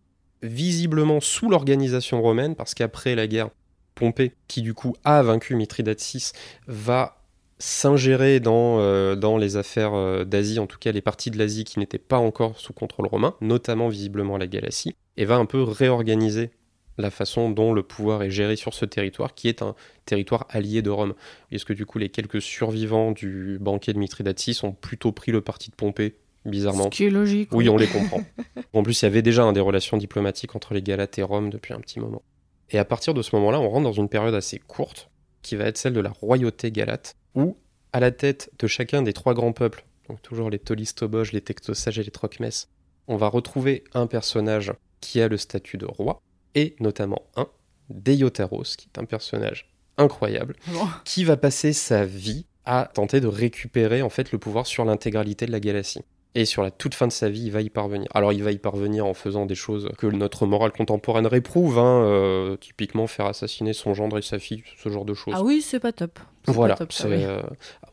Visiblement sous l'organisation romaine, parce qu'après la guerre, Pompée, qui du coup a vaincu Mithridate VI, va s'ingérer dans, euh, dans les affaires euh, d'Asie, en tout cas les parties de l'Asie qui n'étaient pas encore sous contrôle romain, notamment visiblement la Galatie, et va un peu réorganiser la façon dont le pouvoir est géré sur ce territoire, qui est un territoire allié de Rome. Est-ce que du coup les quelques survivants du banquet de Mithridate VI ont plutôt pris le parti de Pompée, bizarrement Ce qui est logique. oui, on les comprend. [LAUGHS] en plus, il y avait déjà hein, des relations diplomatiques entre les Galates et Rome depuis un petit moment. Et à partir de ce moment-là, on rentre dans une période assez courte, qui va être celle de la royauté galate, où, à la tête de chacun des trois grands peuples, donc toujours les Tolistoboges, les Tectosages et les Trocmès, on va retrouver un personnage qui a le statut de roi, et notamment un, Deiotaros, qui est un personnage incroyable, qui va passer sa vie à tenter de récupérer en fait le pouvoir sur l'intégralité de la galaxie. Et sur la toute fin de sa vie, il va y parvenir. Alors il va y parvenir en faisant des choses que notre morale contemporaine réprouve, hein, euh, typiquement faire assassiner son gendre et sa fille, ce genre de choses. Ah oui, c'est pas top. Voilà, pas top, ça, c'est oui. euh,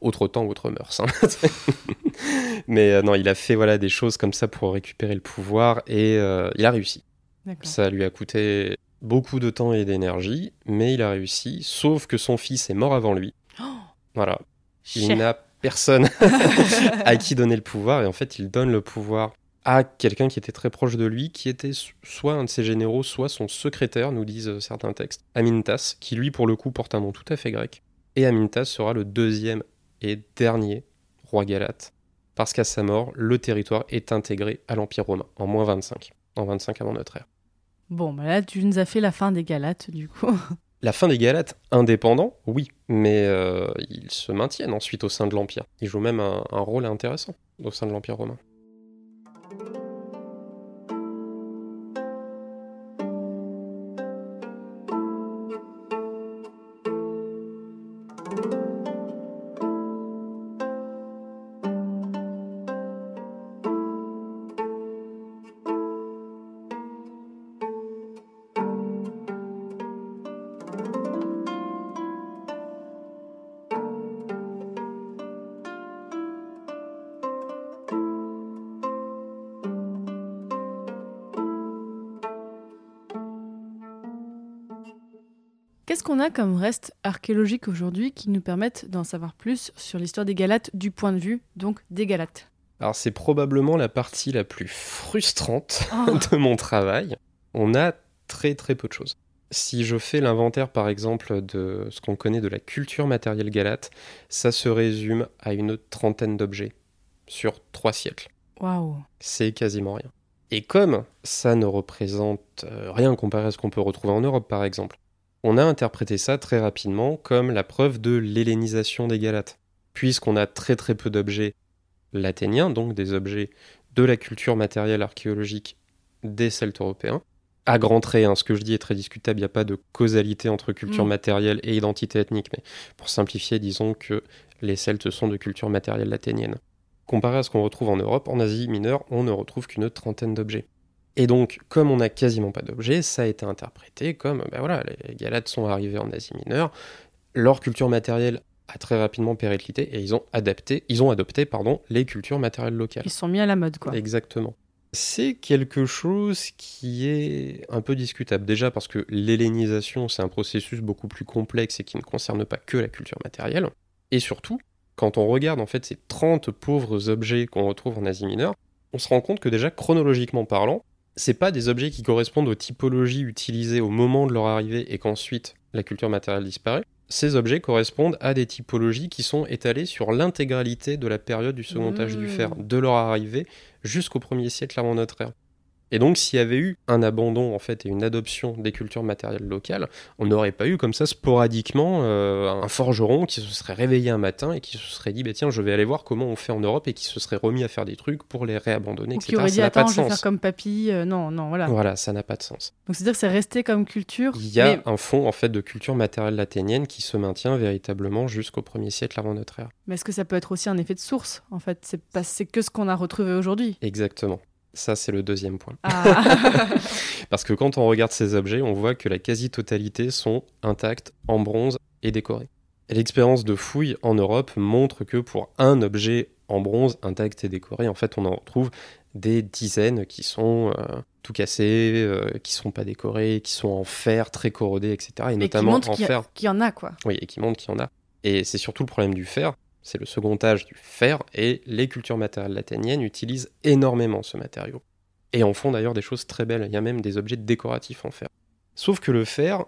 autre temps, autre mœurs. hein. [LAUGHS] Mais euh, non, il a fait voilà des choses comme ça pour récupérer le pouvoir et euh, il a réussi. Ça lui a coûté beaucoup de temps et d'énergie, mais il a réussi. Sauf que son fils est mort avant lui. Voilà, il Cher. n'a personne [LAUGHS] [LAUGHS] à qui donner le pouvoir et en fait il donne le pouvoir à quelqu'un qui était très proche de lui, qui était so- soit un de ses généraux, soit son secrétaire, nous disent euh, certains textes, Amintas, qui lui pour le coup porte un nom tout à fait grec. Et Amintas sera le deuxième et dernier roi galate, parce qu'à sa mort, le territoire est intégré à l'Empire romain, en moins 25, en 25 avant notre ère. Bon, bah là, tu nous as fait la fin des Galates, du coup. La fin des Galates indépendants, oui, mais euh, ils se maintiennent ensuite au sein de l'Empire. Ils jouent même un, un rôle intéressant au sein de l'Empire romain. A comme reste archéologique aujourd'hui qui nous permettent d'en savoir plus sur l'histoire des Galates du point de vue, donc, des Galates Alors c'est probablement la partie la plus frustrante Oh. [LAUGHS] de mon travail. On a très très peu de choses. Si je fais l'inventaire par exemple de ce qu'on connaît de la culture matérielle galate, ça se résume à une trentaine d'objets sur trois siècles. Waouh C'est quasiment rien. Et comme ça ne représente euh, rien comparé à ce qu'on peut retrouver en Europe par exemple, on a interprété ça très rapidement comme la preuve de l'hellénisation des Galates. Puisqu'on a très très peu d'objets laténiens, donc des objets de la culture matérielle archéologique des Celtes européens. À grands traits, hein, ce que je dis est très discutable, il n'y a pas de causalité entre culture Mm. matérielle et identité ethnique, mais pour simplifier, disons que les Celtes sont de culture matérielle laténienne. Comparé à ce qu'on retrouve en Europe, en Asie mineure, on ne retrouve qu'une trentaine d'objets. Et donc, comme on n'a quasiment pas d'objets, ça a été interprété comme, ben voilà, les Galates sont arrivés en Asie mineure, leur culture matérielle a très rapidement périclité et ils ont adapté, ils ont adopté, pardon, les cultures matérielles locales. Ils sont mis à la mode, quoi. Exactement. C'est quelque chose qui est un peu discutable. Déjà parce que l'hellénisation, c'est un processus beaucoup plus complexe et qui ne concerne pas que la culture matérielle. Et surtout, quand on regarde en fait ces 30 pauvres objets qu'on retrouve en Asie mineure, on se rend compte que déjà chronologiquement parlant, c'est pas des objets qui correspondent aux typologies utilisées au moment de leur arrivée et qu'ensuite la culture matérielle disparaît. Ces objets correspondent à des typologies qui sont étalées sur l'intégralité de la période du second âge du Mmh. fer, de leur arrivée jusqu'au premier siècle avant notre ère. Et donc, s'il y avait eu un abandon en fait et une adoption des cultures matérielles locales, on n'aurait pas eu comme ça sporadiquement euh, un forgeron qui se serait réveillé un matin et qui se serait dit bah, tiens, je vais aller voir comment on fait en Europe et qui se serait remis à faire des trucs pour les réabandonner, Ou etc. qui aurait ça dit pas attends, de je vais sens. faire comme papy. euh, non, non, voilà. Voilà, ça n'a pas de sens. Donc c'est-à-dire que c'est resté comme culture. Il y a mais, un fond en fait de culture matérielle athénienne qui se maintient véritablement jusqu'au 1er siècle avant notre ère. mais est-ce que ça peut être aussi un effet de source En fait, c'est pas c'est que ce qu'on a retrouvé aujourd'hui. Exactement. Ça, c'est le deuxième point. Ah. [LAUGHS] [LAUGHS] Parce que quand on regarde ces objets, on voit que la quasi-totalité sont intacts, en bronze et décorés. L'expérience de fouilles en Europe montre que pour un objet en bronze intact et décoré, en fait, on en retrouve des dizaines qui sont euh, tout cassés, euh, qui sont pas décorés, qui sont en fer très corrodés, etc. Et, Et qui notamment montre en qu'il y, a- fer. qu'il y en a, quoi. Oui, et qui montre qu'il y en a. Et c'est surtout le problème du fer, c'est le second âge du fer, et les cultures matérielles athéniennes utilisent énormément ce matériau. Et en font d'ailleurs des choses très belles, il y a même des objets décoratifs en fer. Sauf que le fer,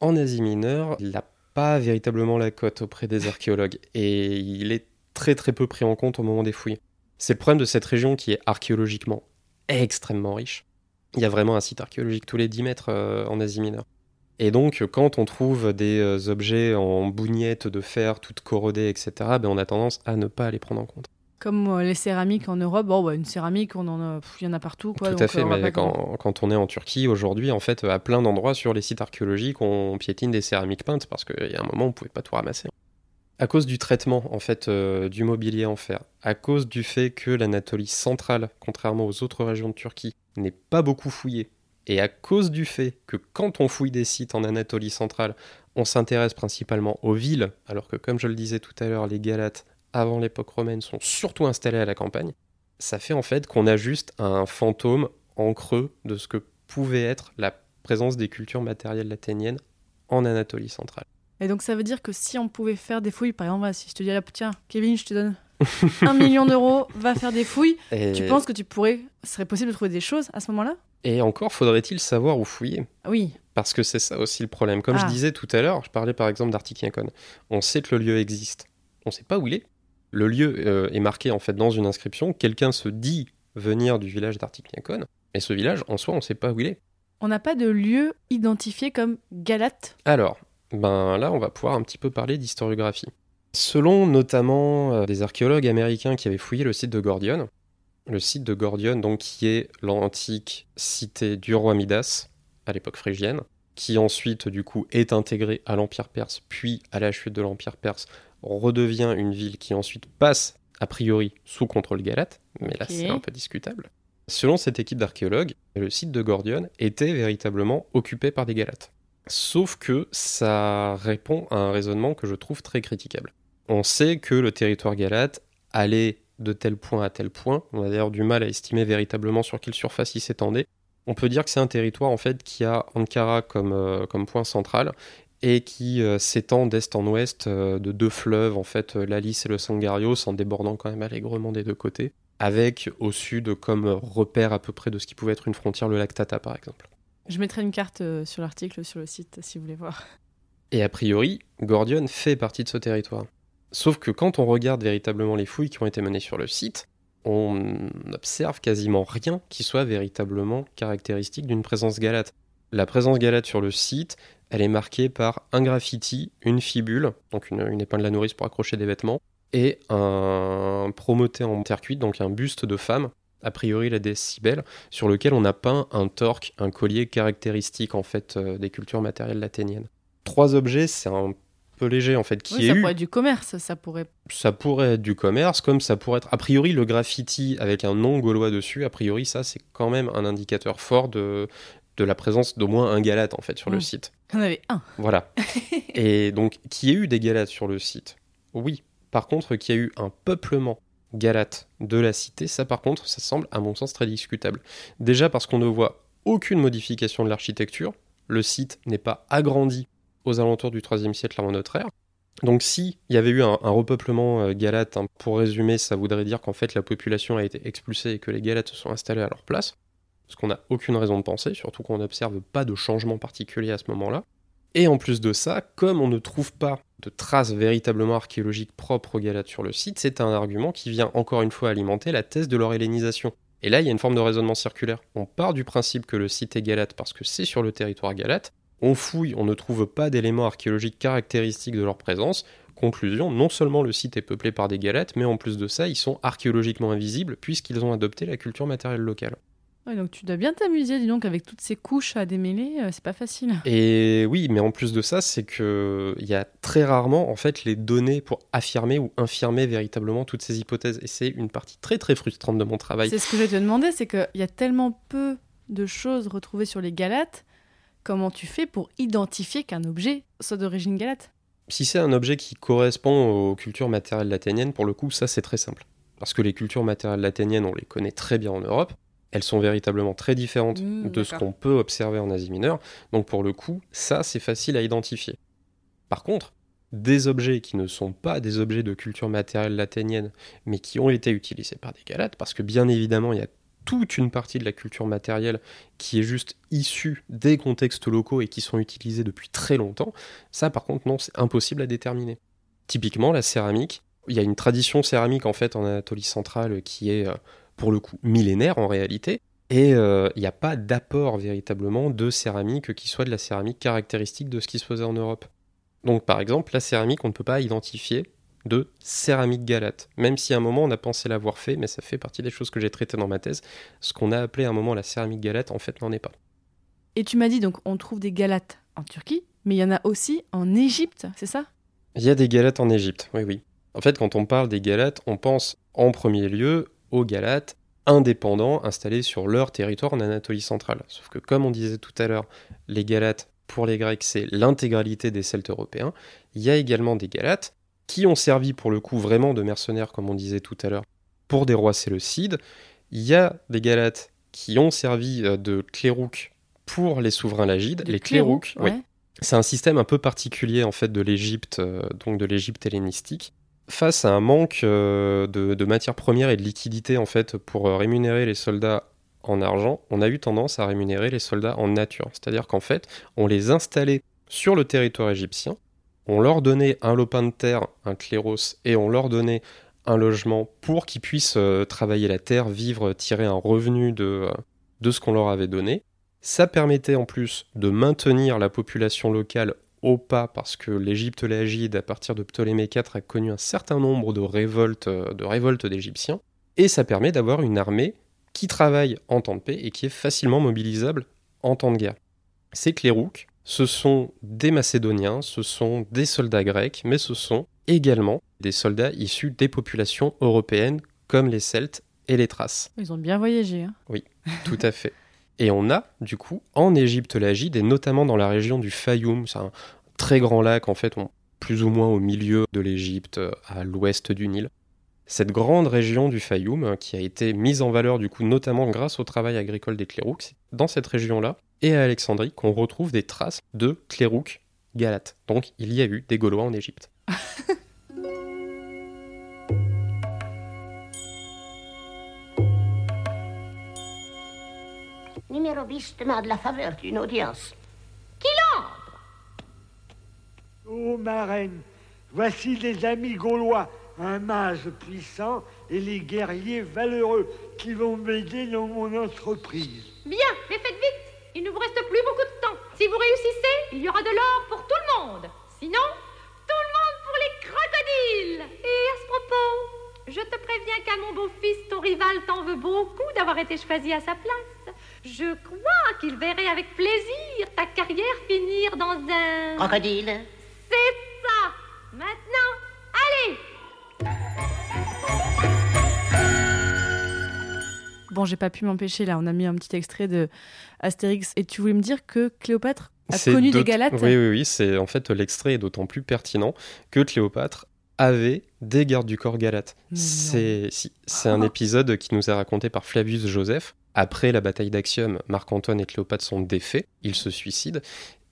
en Asie mineure, il n'a pas véritablement la cote auprès des archéologues, et il est très très peu pris en compte au moment des fouilles. C'est le problème de cette région qui est archéologiquement extrêmement riche. Il y a vraiment un site archéologique tous les 10 mètres euh, en Asie mineure. Et donc, quand on trouve des euh, objets en bougnettes de fer, toutes corrodées, etc., ben, on a tendance à ne pas les prendre en compte. Comme euh, les céramiques en Europe. Bon, bah, une céramique, on en a, pff, il y en a partout, quoi. Tout donc, à fait, euh, mais quand, quand on est en Turquie aujourd'hui, en fait, à plein d'endroits sur les sites archéologiques, on piétine des céramiques peintes parce qu'il y a un moment, on pouvait pas tout ramasser. À cause du traitement, en fait, euh, du mobilier en fer, à cause du fait que l'Anatolie centrale, contrairement aux autres régions de Turquie, n'est pas beaucoup fouillée, et à cause du fait que quand on fouille des sites en Anatolie centrale, on s'intéresse principalement aux villes, alors que comme je le disais tout à l'heure, les Galates, avant l'époque romaine, sont surtout installés à la campagne, ça fait en fait qu'on a juste un fantôme en creux de ce que pouvait être la présence des cultures matérielles athéniennes en Anatolie centrale. Et donc ça veut dire que si on pouvait faire des fouilles, par exemple, si je te dis là, tiens, Kevin, je te donne un [LAUGHS] million d'euros, va faire des fouilles, Et, tu penses que tu pourrais, serait possible de trouver des choses à ce moment-là? Et encore, faudrait-il savoir où fouiller? Oui. Parce que c'est ça aussi le problème. Comme Ah. je disais tout à l'heure, je parlais par exemple d'Artikniakon. On sait que le lieu existe. On sait pas où il est. Le lieu euh, est marqué en fait dans une inscription. Quelqu'un se dit venir du village d'Artikniakon. Mais ce village, en soi, on sait pas où il est. On n'a pas de lieu identifié comme Galate? Alors, ben là, on va pouvoir un petit peu parler d'historiographie. Selon notamment euh, des archéologues américains qui avaient fouillé le site de Gordione, le site de Gordione, donc qui est l'antique cité du roi Midas à l'époque phrygienne, qui ensuite du coup est intégré à l'Empire perse, puis à la chute de l'Empire perse redevient une ville qui ensuite passe a priori sous contrôle galate, mais là c'est un peu discutable. Selon cette équipe d'archéologues, le site de Gordione était véritablement occupé par des galates. Sauf que ça répond à un raisonnement que je trouve très critiquable. On sait que le territoire galate allait de tel point à tel point, on a d'ailleurs du mal à estimer véritablement sur quelle surface il s'étendait. On peut dire que c'est un territoire en fait qui a Ankara comme, euh, comme point central et qui euh, s'étend d'est en ouest euh, de deux fleuves, en fait l'Alice et le Sangarios, en débordant quand même allègrement des deux côtés, avec au sud comme repère à peu près de ce qui pouvait être une frontière le lac Tata par exemple. Je mettrai une carte sur l'article sur le site si vous voulez voir. Et a priori, Gordione fait partie de ce territoire. Sauf que quand on regarde véritablement les fouilles qui ont été menées sur le site, on n'observe quasiment rien qui soit véritablement caractéristique d'une présence galate. La présence galate sur le site, elle est marquée par un graffiti, une fibule, donc une, une épingle à nourrice pour accrocher des vêtements, et un promoté en terre cuite, donc un buste de femme, a priori la déesse Cybèle, sur lequel on a peint un torque, un collier caractéristique en fait euh, des cultures matérielles athéniennes. Trois objets, c'est un peu léger en fait, qui Oui, est ça eu pourrait être du commerce, ça pourrait. ça pourrait être du commerce, comme ça pourrait être a priori le graffiti avec un nom gaulois dessus. A priori, ça c'est quand même un indicateur fort de, de la présence d'au moins un galate en fait sur le Mm. site. En avait un. Voilà. [LAUGHS] Et donc, qu'il y ait eu des galates sur le site, oui. Par contre, qu'il y a eu un peuplement galate de la cité, ça par contre, ça semble à mon sens très discutable. Déjà parce qu'on ne voit aucune modification de l'architecture, le site n'est pas agrandi aux alentours du 3 siècle avant notre ère. Donc si il y avait eu un, un repeuplement euh, galate, hein, pour résumer, ça voudrait dire qu'en fait la population a été expulsée et que les galates se sont installés à leur place, ce qu'on n'a aucune raison de penser, surtout qu'on n'observe pas de changement particulier à ce moment-là. Et en plus de ça, comme on ne trouve pas de traces véritablement archéologiques propres aux Galates sur le site, c'est un argument qui vient encore une fois alimenter la thèse de leur hellénisation. Et là, il y a une forme de raisonnement circulaire. On part du principe que le site est galate parce que c'est sur le territoire galate. On fouille, on ne trouve pas d'éléments archéologiques caractéristiques de leur présence. Conclusion, non seulement le site est peuplé par des galates, mais en plus de ça, ils sont archéologiquement invisibles puisqu'ils ont adopté la culture matérielle locale. Ouais, donc tu dois bien t'amuser, dis donc, avec toutes ces couches à démêler, euh, c'est pas facile. Et oui, mais en plus de ça, c'est que il y a très rarement en fait les données pour affirmer ou infirmer véritablement toutes ces hypothèses. Et c'est une partie très très frustrante de mon travail. C'est ce que je vais te demander, c'est qu'il y a tellement peu de choses retrouvées sur les galates, comment tu fais pour identifier qu'un objet soit d'origine galate? Si c'est un objet qui correspond aux cultures matérielles athéniennes, pour le coup, ça c'est très simple. Parce que les cultures matérielles athéniennes, on les connaît très bien en Europe. Elles sont véritablement très différentes Mmh, de ce qu'on peut observer en Asie mineure. Donc pour le coup, ça c'est facile à identifier. Par contre, des objets qui ne sont pas des objets de culture matérielle athénienne, mais qui ont été utilisés par des galates, parce que bien évidemment, il y a toute une partie de la culture matérielle qui est juste issue des contextes locaux et qui sont utilisés depuis très longtemps, ça par contre non, c'est impossible à déterminer. Typiquement, la céramique, il y a une tradition céramique en fait en Anatolie centrale qui est euh, pour le coup millénaire en réalité, et euh, il n'y a pas d'apport véritablement de céramique qui soit de la céramique caractéristique de ce qui se faisait en Europe. Donc par exemple, la céramique, on ne peut pas identifier de céramique galate, même si à un moment on a pensé l'avoir fait, mais ça fait partie des choses que j'ai traitées dans ma thèse. Ce qu'on a appelé à un moment la céramique galate, en fait, n'en est pas. Et tu m'as dit donc on trouve des galates en Turquie, mais il y en a aussi en Égypte, c'est ça? Il y a des galates en Égypte, oui, oui. En fait, quand on parle des galates, on pense en premier lieu aux galates indépendants installés sur leur territoire en Anatolie centrale. Sauf que, comme on disait tout à l'heure, les galates, pour les Grecs, c'est l'intégralité des Celtes européens. Il y a également des galates qui ont servi pour le coup vraiment de mercenaires, comme on disait tout à l'heure, pour des rois séleucides. Il y a des galates qui ont servi euh, de clérouques pour les souverains lagides. Des les clérouques, oui. C'est un système un peu particulier en fait de l'Égypte, euh, donc de l'Égypte hellénistique. Face à un manque euh, de, de matières premières et de liquidités en fait pour rémunérer les soldats en argent, on a eu tendance à rémunérer les soldats en nature. C'est-à-dire qu'en fait, on les installait sur le territoire égyptien, on leur donnait un lopin de terre, un cléros, et on leur donnait un logement pour qu'ils puissent euh, travailler la terre, vivre, tirer un revenu de, euh, de ce qu'on leur avait donné. Ça permettait en plus de maintenir la population locale au pas parce que l'Égypte lagide, à partir de Ptolémée IV, a connu un certain nombre de révoltes, euh, de révoltes d'Égyptiens. Et ça permet d'avoir une armée qui travaille en temps de paix et qui est facilement mobilisable en temps de guerre. Ces clérouques, ce sont des Macédoniens, ce sont des soldats grecs, mais ce sont également des soldats issus des populations européennes comme les Celtes et les Thraces. Ils ont bien voyagé. hein. Tout à fait. Et on a, du coup, en Égypte lagide, et notamment dans la région du Fayoum, c'est un très grand lac, en fait, on- plus ou moins au milieu de l'Égypte, euh, à l'ouest du Nil. Cette grande région du Fayoum, euh, qui a été mise en valeur, du coup, notamment grâce au travail agricole des c'est dans cette région-là, et à Alexandrie, qu'on retrouve des traces de Clérouques galates. Donc, il y a eu des Gaulois en Égypte. [LAUGHS] Numéro bis demande la faveur d'une audience. Ô marraine, voici les amis gaulois, un mage puissant et les guerriers valeureux qui vont m'aider dans mon entreprise. Bien, mais faites vite. Il ne vous reste plus beaucoup de temps. Si vous réussissez, il y aura de l'or pour tout le monde. Sinon, tout le monde pour les crocodiles. Et à ce propos, je te préviens qu'à mon beau-fils, ton rival t'en veut beaucoup d'avoir été choisi à sa place. Je crois qu'il verrait avec plaisir ta carrière finir dans un... Crocodile C'est ça. Maintenant, allez Bon, j'ai pas pu m'empêcher là, on a mis un petit extrait de Astérix. Et tu voulais me dire que Cléopâtre a connu des galates? Oui, oui, oui. C'est en fait l'extrait est d'autant plus pertinent que Cléopâtre avait des gardes du corps galates. C'est si, c'est un épisode qui nous est raconté par Flavius Joseph. Après la bataille d'Axium, Marc-Antoine et Cléopâtre sont défaits, ils se suicident.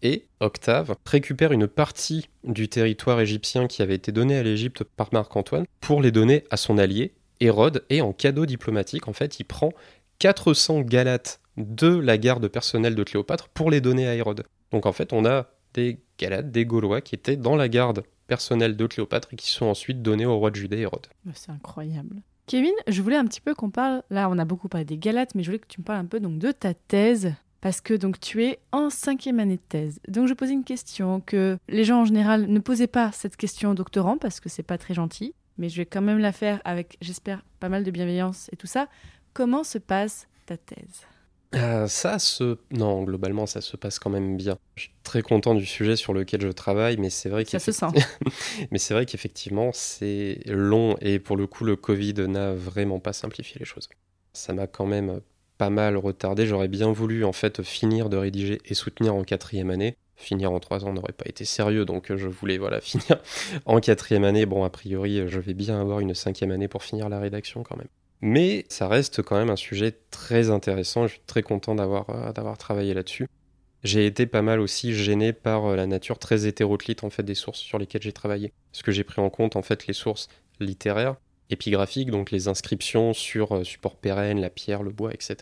Et Octave récupère une partie du territoire égyptien qui avait été donné à l'Égypte par Marc-Antoine pour les donner à son allié Hérode. Et en cadeau diplomatique, en fait, il prend 400 galates de la garde personnelle de Cléopâtre pour les donner à Hérode. Donc en fait, on a des Galates, des Gaulois qui étaient dans la garde personnelle de Cléopâtre et qui sont ensuite donnés au roi de Judée Hérode. C'est incroyable. Kevin, je voulais un petit peu qu'on parle, là on a beaucoup parlé des Galates, mais je voulais que tu me parles un peu donc de ta thèse, parce que donc tu es en cinquième année de thèse. Donc je posais une question que les gens en général ne posaient pas cette question aux doctorants, parce que c'est pas très gentil, mais je vais quand même la faire avec, j'espère, pas mal de bienveillance et tout ça. Comment se passe ta thèse? Euh, ça se... Non, globalement, ça se passe quand même bien. Je suis très content du sujet sur lequel je travaille, mais c'est vrai Ça se sent. [LAUGHS] mais c'est vrai qu'effectivement, c'est long et pour le coup, le Covid n'a vraiment pas simplifié les choses. Ça m'a quand même pas mal retardé. J'aurais bien voulu en fait finir de rédiger et soutenir en quatrième année. Finir en trois ans n'aurait pas été sérieux, donc je voulais voilà [LAUGHS] finir en quatrième année. Bon, a priori, je vais bien avoir une cinquième année pour finir la rédaction quand même. Mais ça reste quand même un sujet très intéressant. Je suis très content d'avoir euh, travaillé là-dessus. J'ai été pas mal aussi gêné par euh, la nature très hétéroclite en fait des sources sur lesquelles j'ai travaillé, parce que j'ai pris en compte en fait les sources littéraires, épigraphiques, donc les inscriptions sur euh, support pérenne, la pierre, le bois, etc.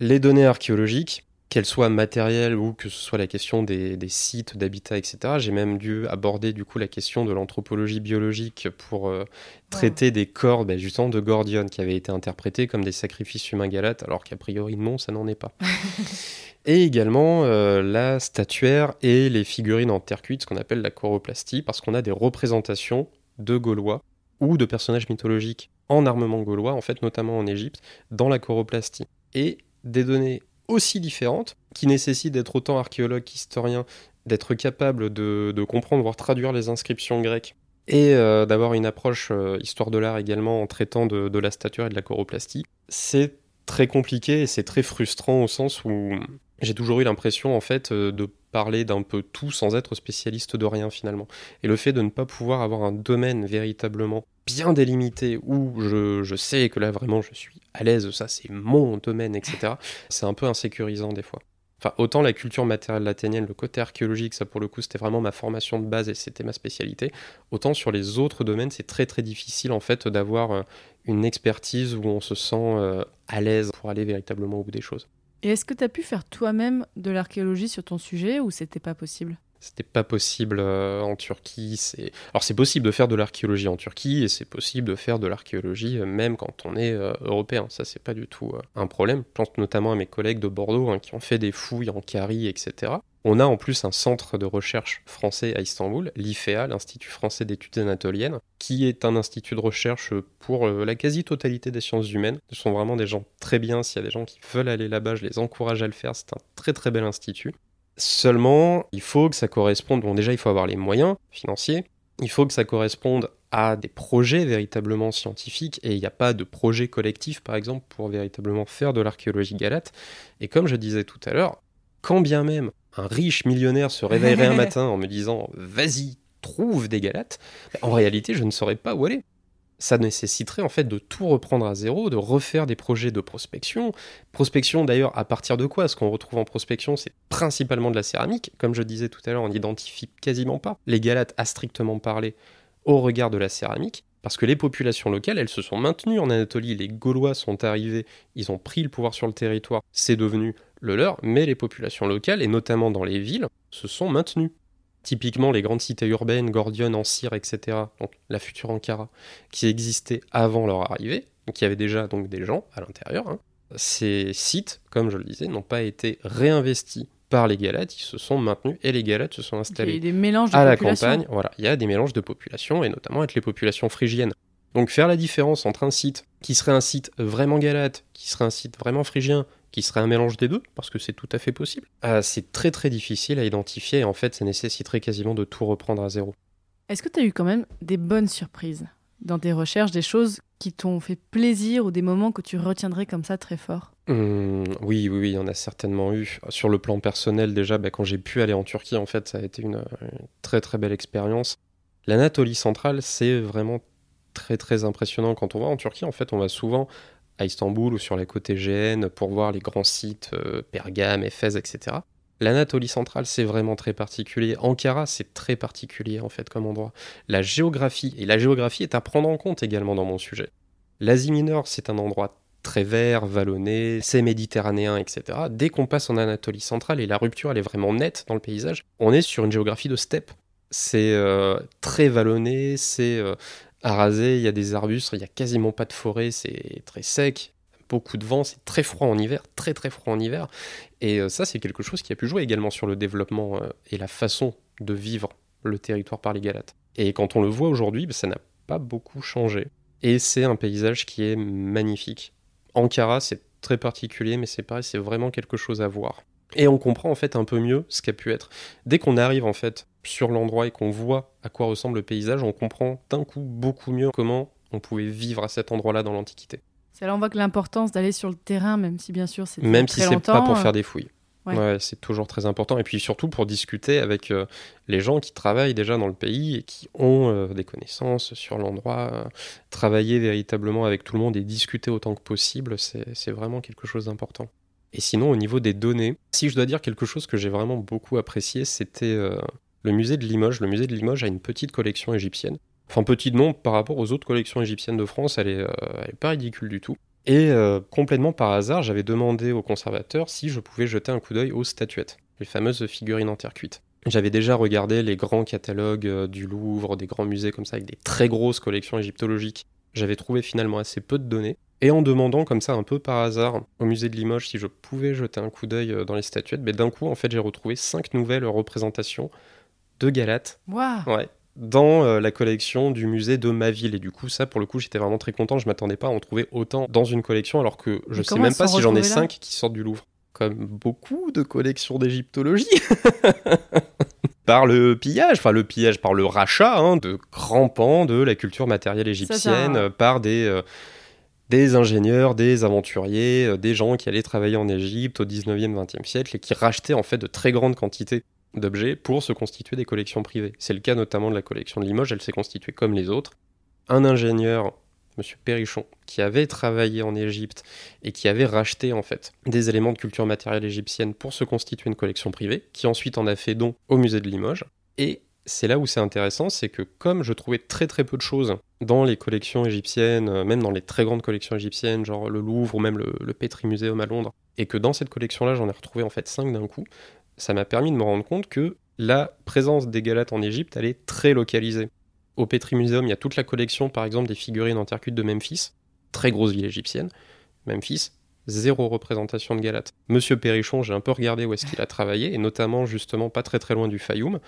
Les données archéologiques, qu'elles soient matérielles ou que ce soit la question des, des sites, d'habitat, etc. J'ai même dû aborder du coup la question de l'anthropologie biologique pour euh, traiter des corps ben, justement de Gordion qui avaient été interprétés comme des sacrifices humains galates, alors qu'a priori non, ça n'en est pas. [LAUGHS] et également euh, la statuaire et les figurines en terre cuite, ce qu'on appelle la choroplastie, parce qu'on a des représentations de Gaulois ou de personnages mythologiques en armement gaulois, en fait notamment en Égypte, dans la choroplastie. Et des données aussi différentes, qui nécessitent d'être autant archéologue qu'historien, d'être capable de, comprendre, voire traduire les inscriptions grecques, et euh, d'avoir une approche euh, histoire de l'art également en traitant de, de, la stature et de la choroplastie, c'est très compliqué et c'est très frustrant au sens où j'ai toujours eu l'impression en fait euh, de parler d'un peu tout sans être spécialiste de rien finalement. Et le fait de ne pas pouvoir avoir un domaine véritablement bien délimité où je, sais que là vraiment je suis à l'aise, ça c'est mon domaine, etc. C'est un peu insécurisant des fois. Enfin, autant la culture matérielle latinienne, le côté archéologique, ça pour le coup c'était vraiment ma formation de base et c'était ma spécialité. Autant sur les autres domaines, c'est très très difficile en fait d'avoir euh, une expertise où on se sent euh, à l'aise pour aller véritablement au bout des choses. Et est-ce que tu as pu faire toi-même de l'archéologie sur ton sujet ou c'était pas possible? C'était pas possible euh, en Turquie. C'est alors c'est possible de faire de l'archéologie en Turquie et c'est possible de faire de l'archéologie euh, même quand on est euh, européen. Ça c'est pas du tout un problème. Je pense notamment à mes collègues de Bordeaux hein, qui ont fait des fouilles en Carie, etc. On a en plus un centre de recherche français à Istanbul, l'IFEA, l'Institut français d'études anatoliennes, qui est un institut de recherche pour la quasi-totalité des sciences humaines. Ce sont vraiment des gens très bien. S'il y a des gens qui veulent aller là-bas, je les encourage à le faire. C'est un très très bel institut. Seulement, il faut que ça corresponde. Bon, déjà, il faut avoir les moyens financiers. Il faut que ça corresponde à des projets véritablement scientifiques et il n'y a pas de projet collectif, par exemple, pour véritablement faire de l'archéologie galate. Et comme je disais tout à l'heure, quand bien même un riche millionnaire se réveillerait un [LAUGHS] matin en me disant vas-y, trouve des galates, en réalité, je ne saurais pas où aller ça nécessiterait en fait de tout reprendre à zéro, de refaire des projets de prospection. Prospection d'ailleurs à partir de quoi? Ce qu'on retrouve en prospection, c'est principalement de la céramique. Comme je disais tout à l'heure, on n'identifie quasiment pas les Galates à strictement parler au regard de la céramique. Parce que les populations locales, elles se sont maintenues en Anatolie. Les Gaulois sont arrivés, ils ont pris le pouvoir sur le territoire, c'est devenu le leur, mais les populations locales, et notamment dans les villes, se sont maintenues. Typiquement, les grandes cités urbaines, Gordion, Ancire, etc., donc la future Ankara, qui existaient avant leur arrivée, donc il y avait déjà donc des gens à l'intérieur. Hein. Ces sites, comme je le disais, n'ont pas été réinvestis par les Galates, ils se sont maintenus et les Galates se sont installés Il y a des mélanges de à la campagne. Voilà, il y a des mélanges de populations et notamment avec les populations phrygiennes. Donc faire la différence entre un site qui serait un site vraiment galate, qui serait un site vraiment phrygien, qui serait un mélange des deux, parce que c'est tout à fait possible, euh, c'est très très difficile à identifier et en fait ça nécessiterait quasiment de tout reprendre à zéro. Est-ce que tu as eu quand même des bonnes surprises dans tes recherches, des choses qui t'ont fait plaisir ou des moments que tu retiendrais comme ça très fort? Hum, oui, oui, oui, il y en a certainement eu. Sur le plan personnel, déjà, bah, quand j'ai pu aller en Turquie, en fait, ça a été une, une très très belle expérience. L'Anatolie centrale, c'est vraiment très très impressionnant. Quand on va en Turquie, en fait, on va souvent Istanbul ou sur la côte égéenne pour voir les grands sites, euh, Pergame, Éphèse, etc. L'Anatolie centrale, c'est vraiment très particulier. Ankara, c'est très particulier en fait comme endroit. La géographie, et la géographie est à prendre en compte également dans mon sujet. L'Asie mineure, c'est un endroit très vert, vallonné, c'est méditerranéen, etc. Dès qu'on passe en Anatolie centrale, et la rupture elle est vraiment nette dans le paysage, on est sur une géographie de steppe. C'est euh, très vallonné, c'est euh, à il y a des arbustes, il y a quasiment pas de forêt, c'est très sec, beaucoup de vent, c'est très froid en hiver, très très froid en hiver. Et euh, ça, c'est quelque chose qui a pu jouer également sur le développement euh, et la façon de vivre le territoire par les Galates. Et quand on le voit aujourd'hui, bah, ça n'a pas beaucoup changé. Et c'est un paysage qui est magnifique. Ankara, c'est très particulier, mais c'est pareil, c'est vraiment quelque chose à voir. Et on comprend en fait un peu mieux ce qu'a pu être. Dès qu'on arrive en fait sur l'endroit et qu'on voit à quoi ressemble le paysage, on comprend d'un coup beaucoup mieux comment on pouvait vivre à cet endroit-là dans l'Antiquité. C'est là on voit que l'importance d'aller sur le terrain, même si bien sûr c'est Même très si c'est pas pour euh, faire des fouilles. ouais. Ouais, c'est toujours très important. Et puis surtout pour discuter avec euh, les gens qui travaillent déjà dans le pays et qui ont euh, des connaissances sur l'endroit. euh, travailler véritablement avec tout le monde et discuter autant que possible, c'est vraiment quelque chose d'important. Et sinon, au niveau des données, si je dois dire quelque chose que j'ai vraiment beaucoup apprécié, c'était le musée de Limoges. Le musée de Limoges a une petite collection égyptienne. Enfin, petit nom par rapport aux autres collections égyptiennes de France, elle est, euh, pas ridicule du tout. Et euh, complètement par hasard, j'avais demandé au conservateur si je pouvais jeter un coup d'œil aux statuettes, les fameuses figurines en terre cuite. J'avais déjà regardé les grands catalogues euh, du Louvre, des grands musées comme ça, avec des très grosses collections égyptologiques. J'avais trouvé finalement assez peu de données. Et en demandant comme ça un peu par hasard au musée de Limoges si je pouvais jeter un coup d'œil dans les statuettes, ben, d'un coup en fait j'ai retrouvé cinq nouvelles représentations de Galates Waouh Ouais. Dans euh, la collection du musée de ma ville. Et du coup, ça, pour le coup, j'étais vraiment très content. Je m'attendais pas à en trouver autant dans une collection, alors que je sais même pas si j'en ai 5 qui sortent du Louvre. Comme beaucoup de collections d'égyptologie. [LAUGHS] par le pillage, enfin le pillage, par le rachat hein, de grands pans de la culture matérielle égyptienne, ça. par des. euh, des ingénieurs, des aventuriers, euh, des gens qui allaient travailler en Égypte au 19e, 20e siècle et qui rachetaient en fait de très grandes quantités d'objets pour se constituer des collections privées. C'est le cas notamment de la collection de Limoges, elle s'est constituée comme les autres. Un ingénieur, Monsieur Perrichon, qui avait travaillé en Égypte et qui avait racheté en fait des éléments de culture matérielle égyptienne pour se constituer une collection privée, qui ensuite en a fait don au musée de Limoges. Et c'est là où c'est intéressant, c'est que comme je trouvais très très peu de choses dans les collections égyptiennes, euh, même dans les très grandes collections égyptiennes, genre le Louvre ou même le, le Petri Museum à Londres, et que dans cette collection-là j'en ai retrouvé en fait 5 d'un coup, ça m'a permis de me rendre compte que la présence des Galates en Égypte, elle est très localisée. Au Petri Museum, il y a toute la collection, par exemple, des figurines en terre cuite de Memphis, très grosse ville égyptienne. Memphis, zéro représentation de Galates. Monsieur Perrichon, j'ai un peu regardé où est-ce qu'il a travaillé, et notamment justement pas très très loin du Fayoum.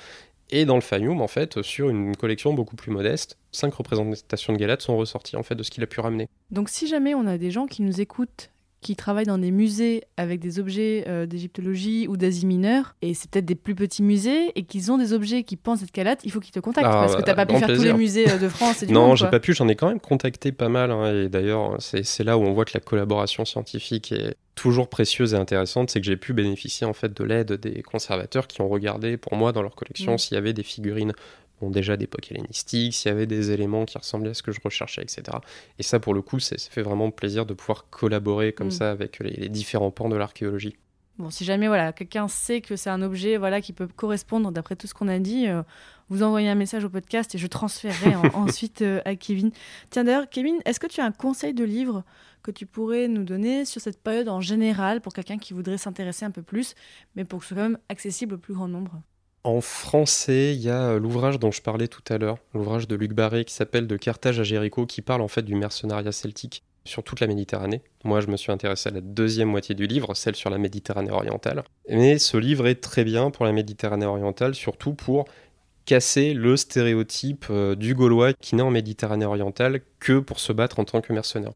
Et dans le Fayoum, en fait, sur une collection beaucoup plus modeste, cinq représentations de Galates sont ressorties en fait de ce qu'il a pu ramener. Donc si jamais on a des gens qui nous écoutent, qui travaillent dans des musées avec des objets euh, d'égyptologie ou d'Asie mineure, et c'est peut-être des plus petits musées, et qu'ils ont des objets qui pensent être calates, il faut qu'ils te contactent, Ah, parce que t'as pas pu grand faire tous les musées euh, de France et du Non, j'ai pas pu, j'en ai quand même contacté pas mal, hein, et d'ailleurs, c'est c'est là où on voit que la collaboration scientifique est toujours précieuse et intéressante, c'est que j'ai pu bénéficier en fait de l'aide des conservateurs qui ont regardé pour moi dans leur collection Mm. s'il y avait des figurines, bon déjà d'époque hellénistique, s'il y avait des éléments qui ressemblaient à ce que je recherchais, etc. Et ça, pour le coup, ça fait vraiment plaisir de pouvoir collaborer comme Mm. ça avec les, les différents pans de l'archéologie. Bon, si jamais voilà, quelqu'un sait que c'est un objet voilà, qui peut correspondre d'après tout ce qu'on a dit, euh, vous envoyez un message au podcast et je transférerai en- [LAUGHS] ensuite euh, à Kevin. Tiens d'ailleurs, Kevin, est-ce que tu as un conseil de livre que tu pourrais nous donner sur cette période en général pour quelqu'un qui voudrait s'intéresser un peu plus, mais pour que ce soit quand même accessible au plus grand nombre? En français, il y a euh, l'ouvrage dont je parlais tout à l'heure, l'ouvrage de Luc Barré qui s'appelle De Carthage à Jéricho, qui parle en fait du mercenariat celtique sur toute la Méditerranée. Moi, je me suis intéressé à la deuxième moitié du livre, celle sur la Méditerranée orientale. Mais ce livre est très bien pour la Méditerranée orientale, surtout pour casser le stéréotype euh, du Gaulois qui n'est en Méditerranée orientale que pour se battre en tant que mercenaire.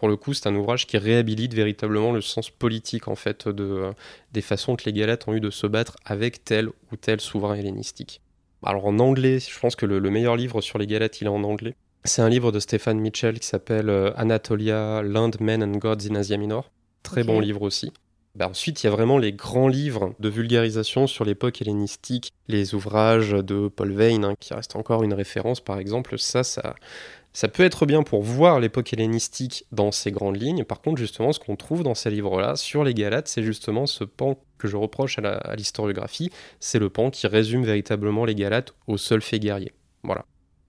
Pour le coup, c'est un ouvrage qui réhabilite véritablement le sens politique en fait de, euh, des façons que les Galates ont eu de se battre avec tel ou tel souverain hellénistique. Alors en anglais, je pense que le, le meilleur livre sur les Galates, il est en anglais. C'est un livre de Stéphane Mitchell qui s'appelle euh, Anatolia, Land, Men and Gods in Asia Minor. Très bon livre aussi. Bah, ensuite, il y a vraiment les grands livres de vulgarisation sur l'époque hellénistique, les ouvrages de Paul Veyne, hein, qui reste encore une référence par exemple. Ça, ça, ça peut être bien pour voir l'époque hellénistique dans ses grandes lignes. Par contre, justement, ce qu'on trouve dans ces livres-là sur les Galates, c'est justement ce pan que je reproche à l'historiographie. C'est le pan qui résume véritablement les Galates au seul fait guerrier. Voilà.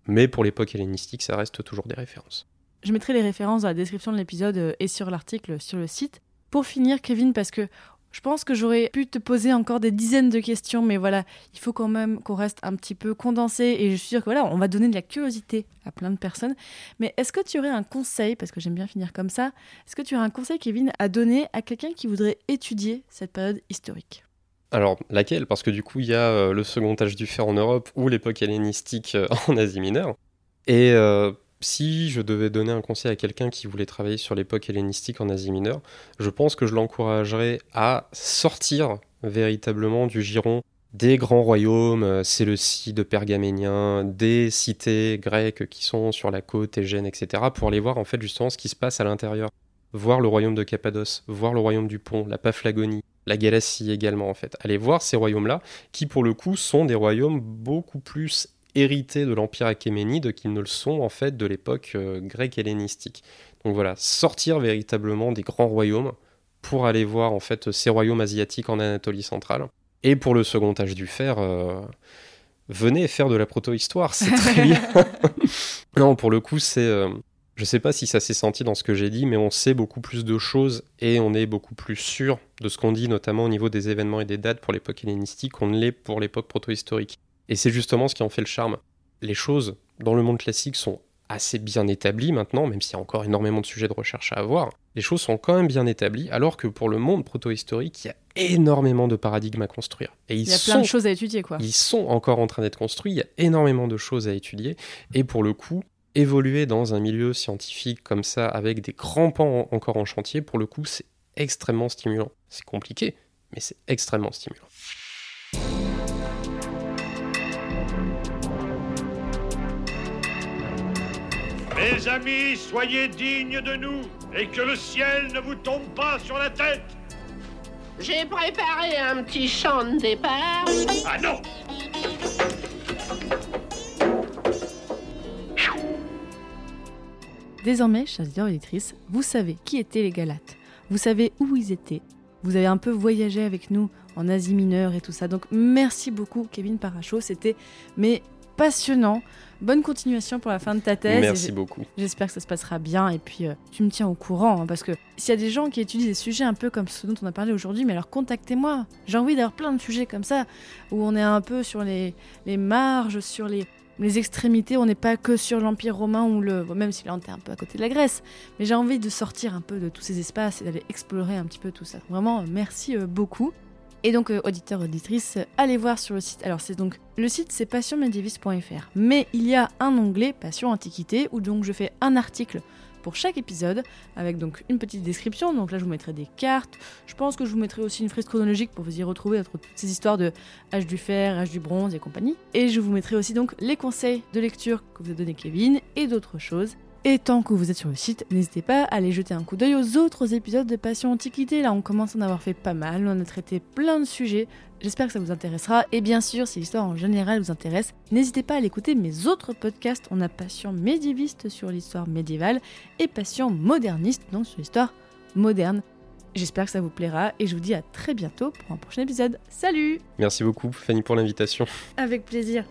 Mais pour l'époque hellénistique, ça reste toujours des références. Je mettrai les références dans la description de l'épisode euh, et sur l'article sur le site. Pour finir, Kevin, parce que Je pense que j'aurais pu te poser encore des dizaines de questions, mais voilà, il faut quand même qu'on reste un petit peu condensé et je suis sûre que voilà, on va donner de la curiosité à plein de personnes. Mais est-ce que tu aurais un conseil, parce que j'aime bien finir comme ça, est-ce que tu aurais un conseil, Kevin, à donner à quelqu'un qui voudrait étudier cette période historique? Alors, laquelle? Parce que du coup, il y a euh, le second âge du fer en Europe ou l'époque hellénistique euh, [LAUGHS] en Asie mineure. Et euh, si je devais donner un conseil à quelqu'un qui voulait travailler sur l'époque hellénistique en Asie mineure, je pense que je l'encouragerais à sortir véritablement du giron des grands royaumes euh, séleucides, pergaméniens, des cités grecques qui sont sur la côte égène, etc., pour aller voir en fait justement ce qui se passe à l'intérieur. Voir le royaume de Cappadoce, voir le royaume du Pont, la Paphlagonie, la Galatie également en fait. Aller voir ces royaumes-là, qui pour le coup sont des royaumes beaucoup plus hérités de l'Empire achéménide qu'ils ne le sont en fait de l'époque euh, grecque hellénistique. Donc voilà, sortir véritablement des grands royaumes pour aller voir en fait ces royaumes asiatiques en Anatolie centrale. Et pour le second âge du fer, euh, venez faire de la proto-histoire, c'est très [LAUGHS] bien. [LAUGHS] non, pour le coup, c'est... Euh, je sais pas si ça s'est senti dans ce que j'ai dit, mais on sait beaucoup plus de choses et on est beaucoup plus sûr de ce qu'on dit, notamment au niveau des événements et des dates pour l'époque hellénistique, qu'on ne l'est pour l'époque proto-historique. Et c'est justement ce qui en fait le charme. Les choses dans le monde classique sont assez bien établies maintenant, même s'il y a encore énormément de sujets de recherche à avoir. Les choses sont quand même bien établies, alors que pour le monde proto-historique, il y a énormément de paradigmes à construire. Et ils il y a plein de choses à étudier, quoi. Ils sont encore en train d'être construits, il y a énormément de choses à étudier, et pour le coup, évoluer dans un milieu scientifique comme ça, avec des grands pans encore en chantier, pour le coup, c'est extrêmement stimulant. C'est compliqué, mais c'est extrêmement stimulant. Mes amis, soyez dignes de nous et que le ciel ne vous tombe pas sur la tête. J'ai préparé un petit chant de départ. Ah non Désormais, chers auditeurs et auditrices, vous savez qui étaient les Galates. Vous savez où ils étaient. Vous avez un peu voyagé avec nous en Asie mineure et tout ça. Donc merci beaucoup Kevin Paracho, c'était mais passionnant. Bonne continuation pour la fin de ta thèse. Merci beaucoup. J'espère que ça se passera bien et puis euh, tu me tiens au courant hein, parce que s'il y a des gens qui étudient des sujets un peu comme ce dont on a parlé aujourd'hui, mais alors contactez-moi. J'ai envie d'avoir plein de sujets comme ça où on est un peu sur les, les marges, sur les, les extrémités. On n'est pas que sur l'Empire romain ou le. même si là on est un peu à côté de la Grèce. Mais j'ai envie de sortir un peu de tous ces espaces et d'aller explorer un petit peu tout ça. Vraiment, merci euh, beaucoup. Et donc, euh, auditeurs, auditrices, allez voir sur le site. Alors, c'est donc le site, c'est passionmédiéviste.fr. Mais il y a un onglet Passion Antiquité où donc je fais un article pour chaque épisode avec donc une petite description. Donc là, je vous mettrai des cartes. Je pense que je vous mettrai aussi une frise chronologique pour vous y retrouver entre toutes ces histoires de âge du fer, âge du bronze et compagnie. Et je vous mettrai aussi donc les conseils de lecture que vous a donné Kevin et d'autres choses. Et tant que vous êtes sur le site, n'hésitez pas à aller jeter un coup d'œil aux autres épisodes de Passion Antiquité. Là, on commence à en avoir fait pas mal, on a traité plein de sujets. J'espère que ça vous intéressera. Et bien sûr, si l'histoire en général vous intéresse, n'hésitez pas à l'écouter mes autres podcasts. On a Passion médiéviste sur l'histoire médiévale et Passion moderniste, donc sur l'histoire moderne. J'espère que ça vous plaira et je vous dis à très bientôt pour un prochain épisode. Salut Merci beaucoup Fanny pour l'invitation. Avec plaisir.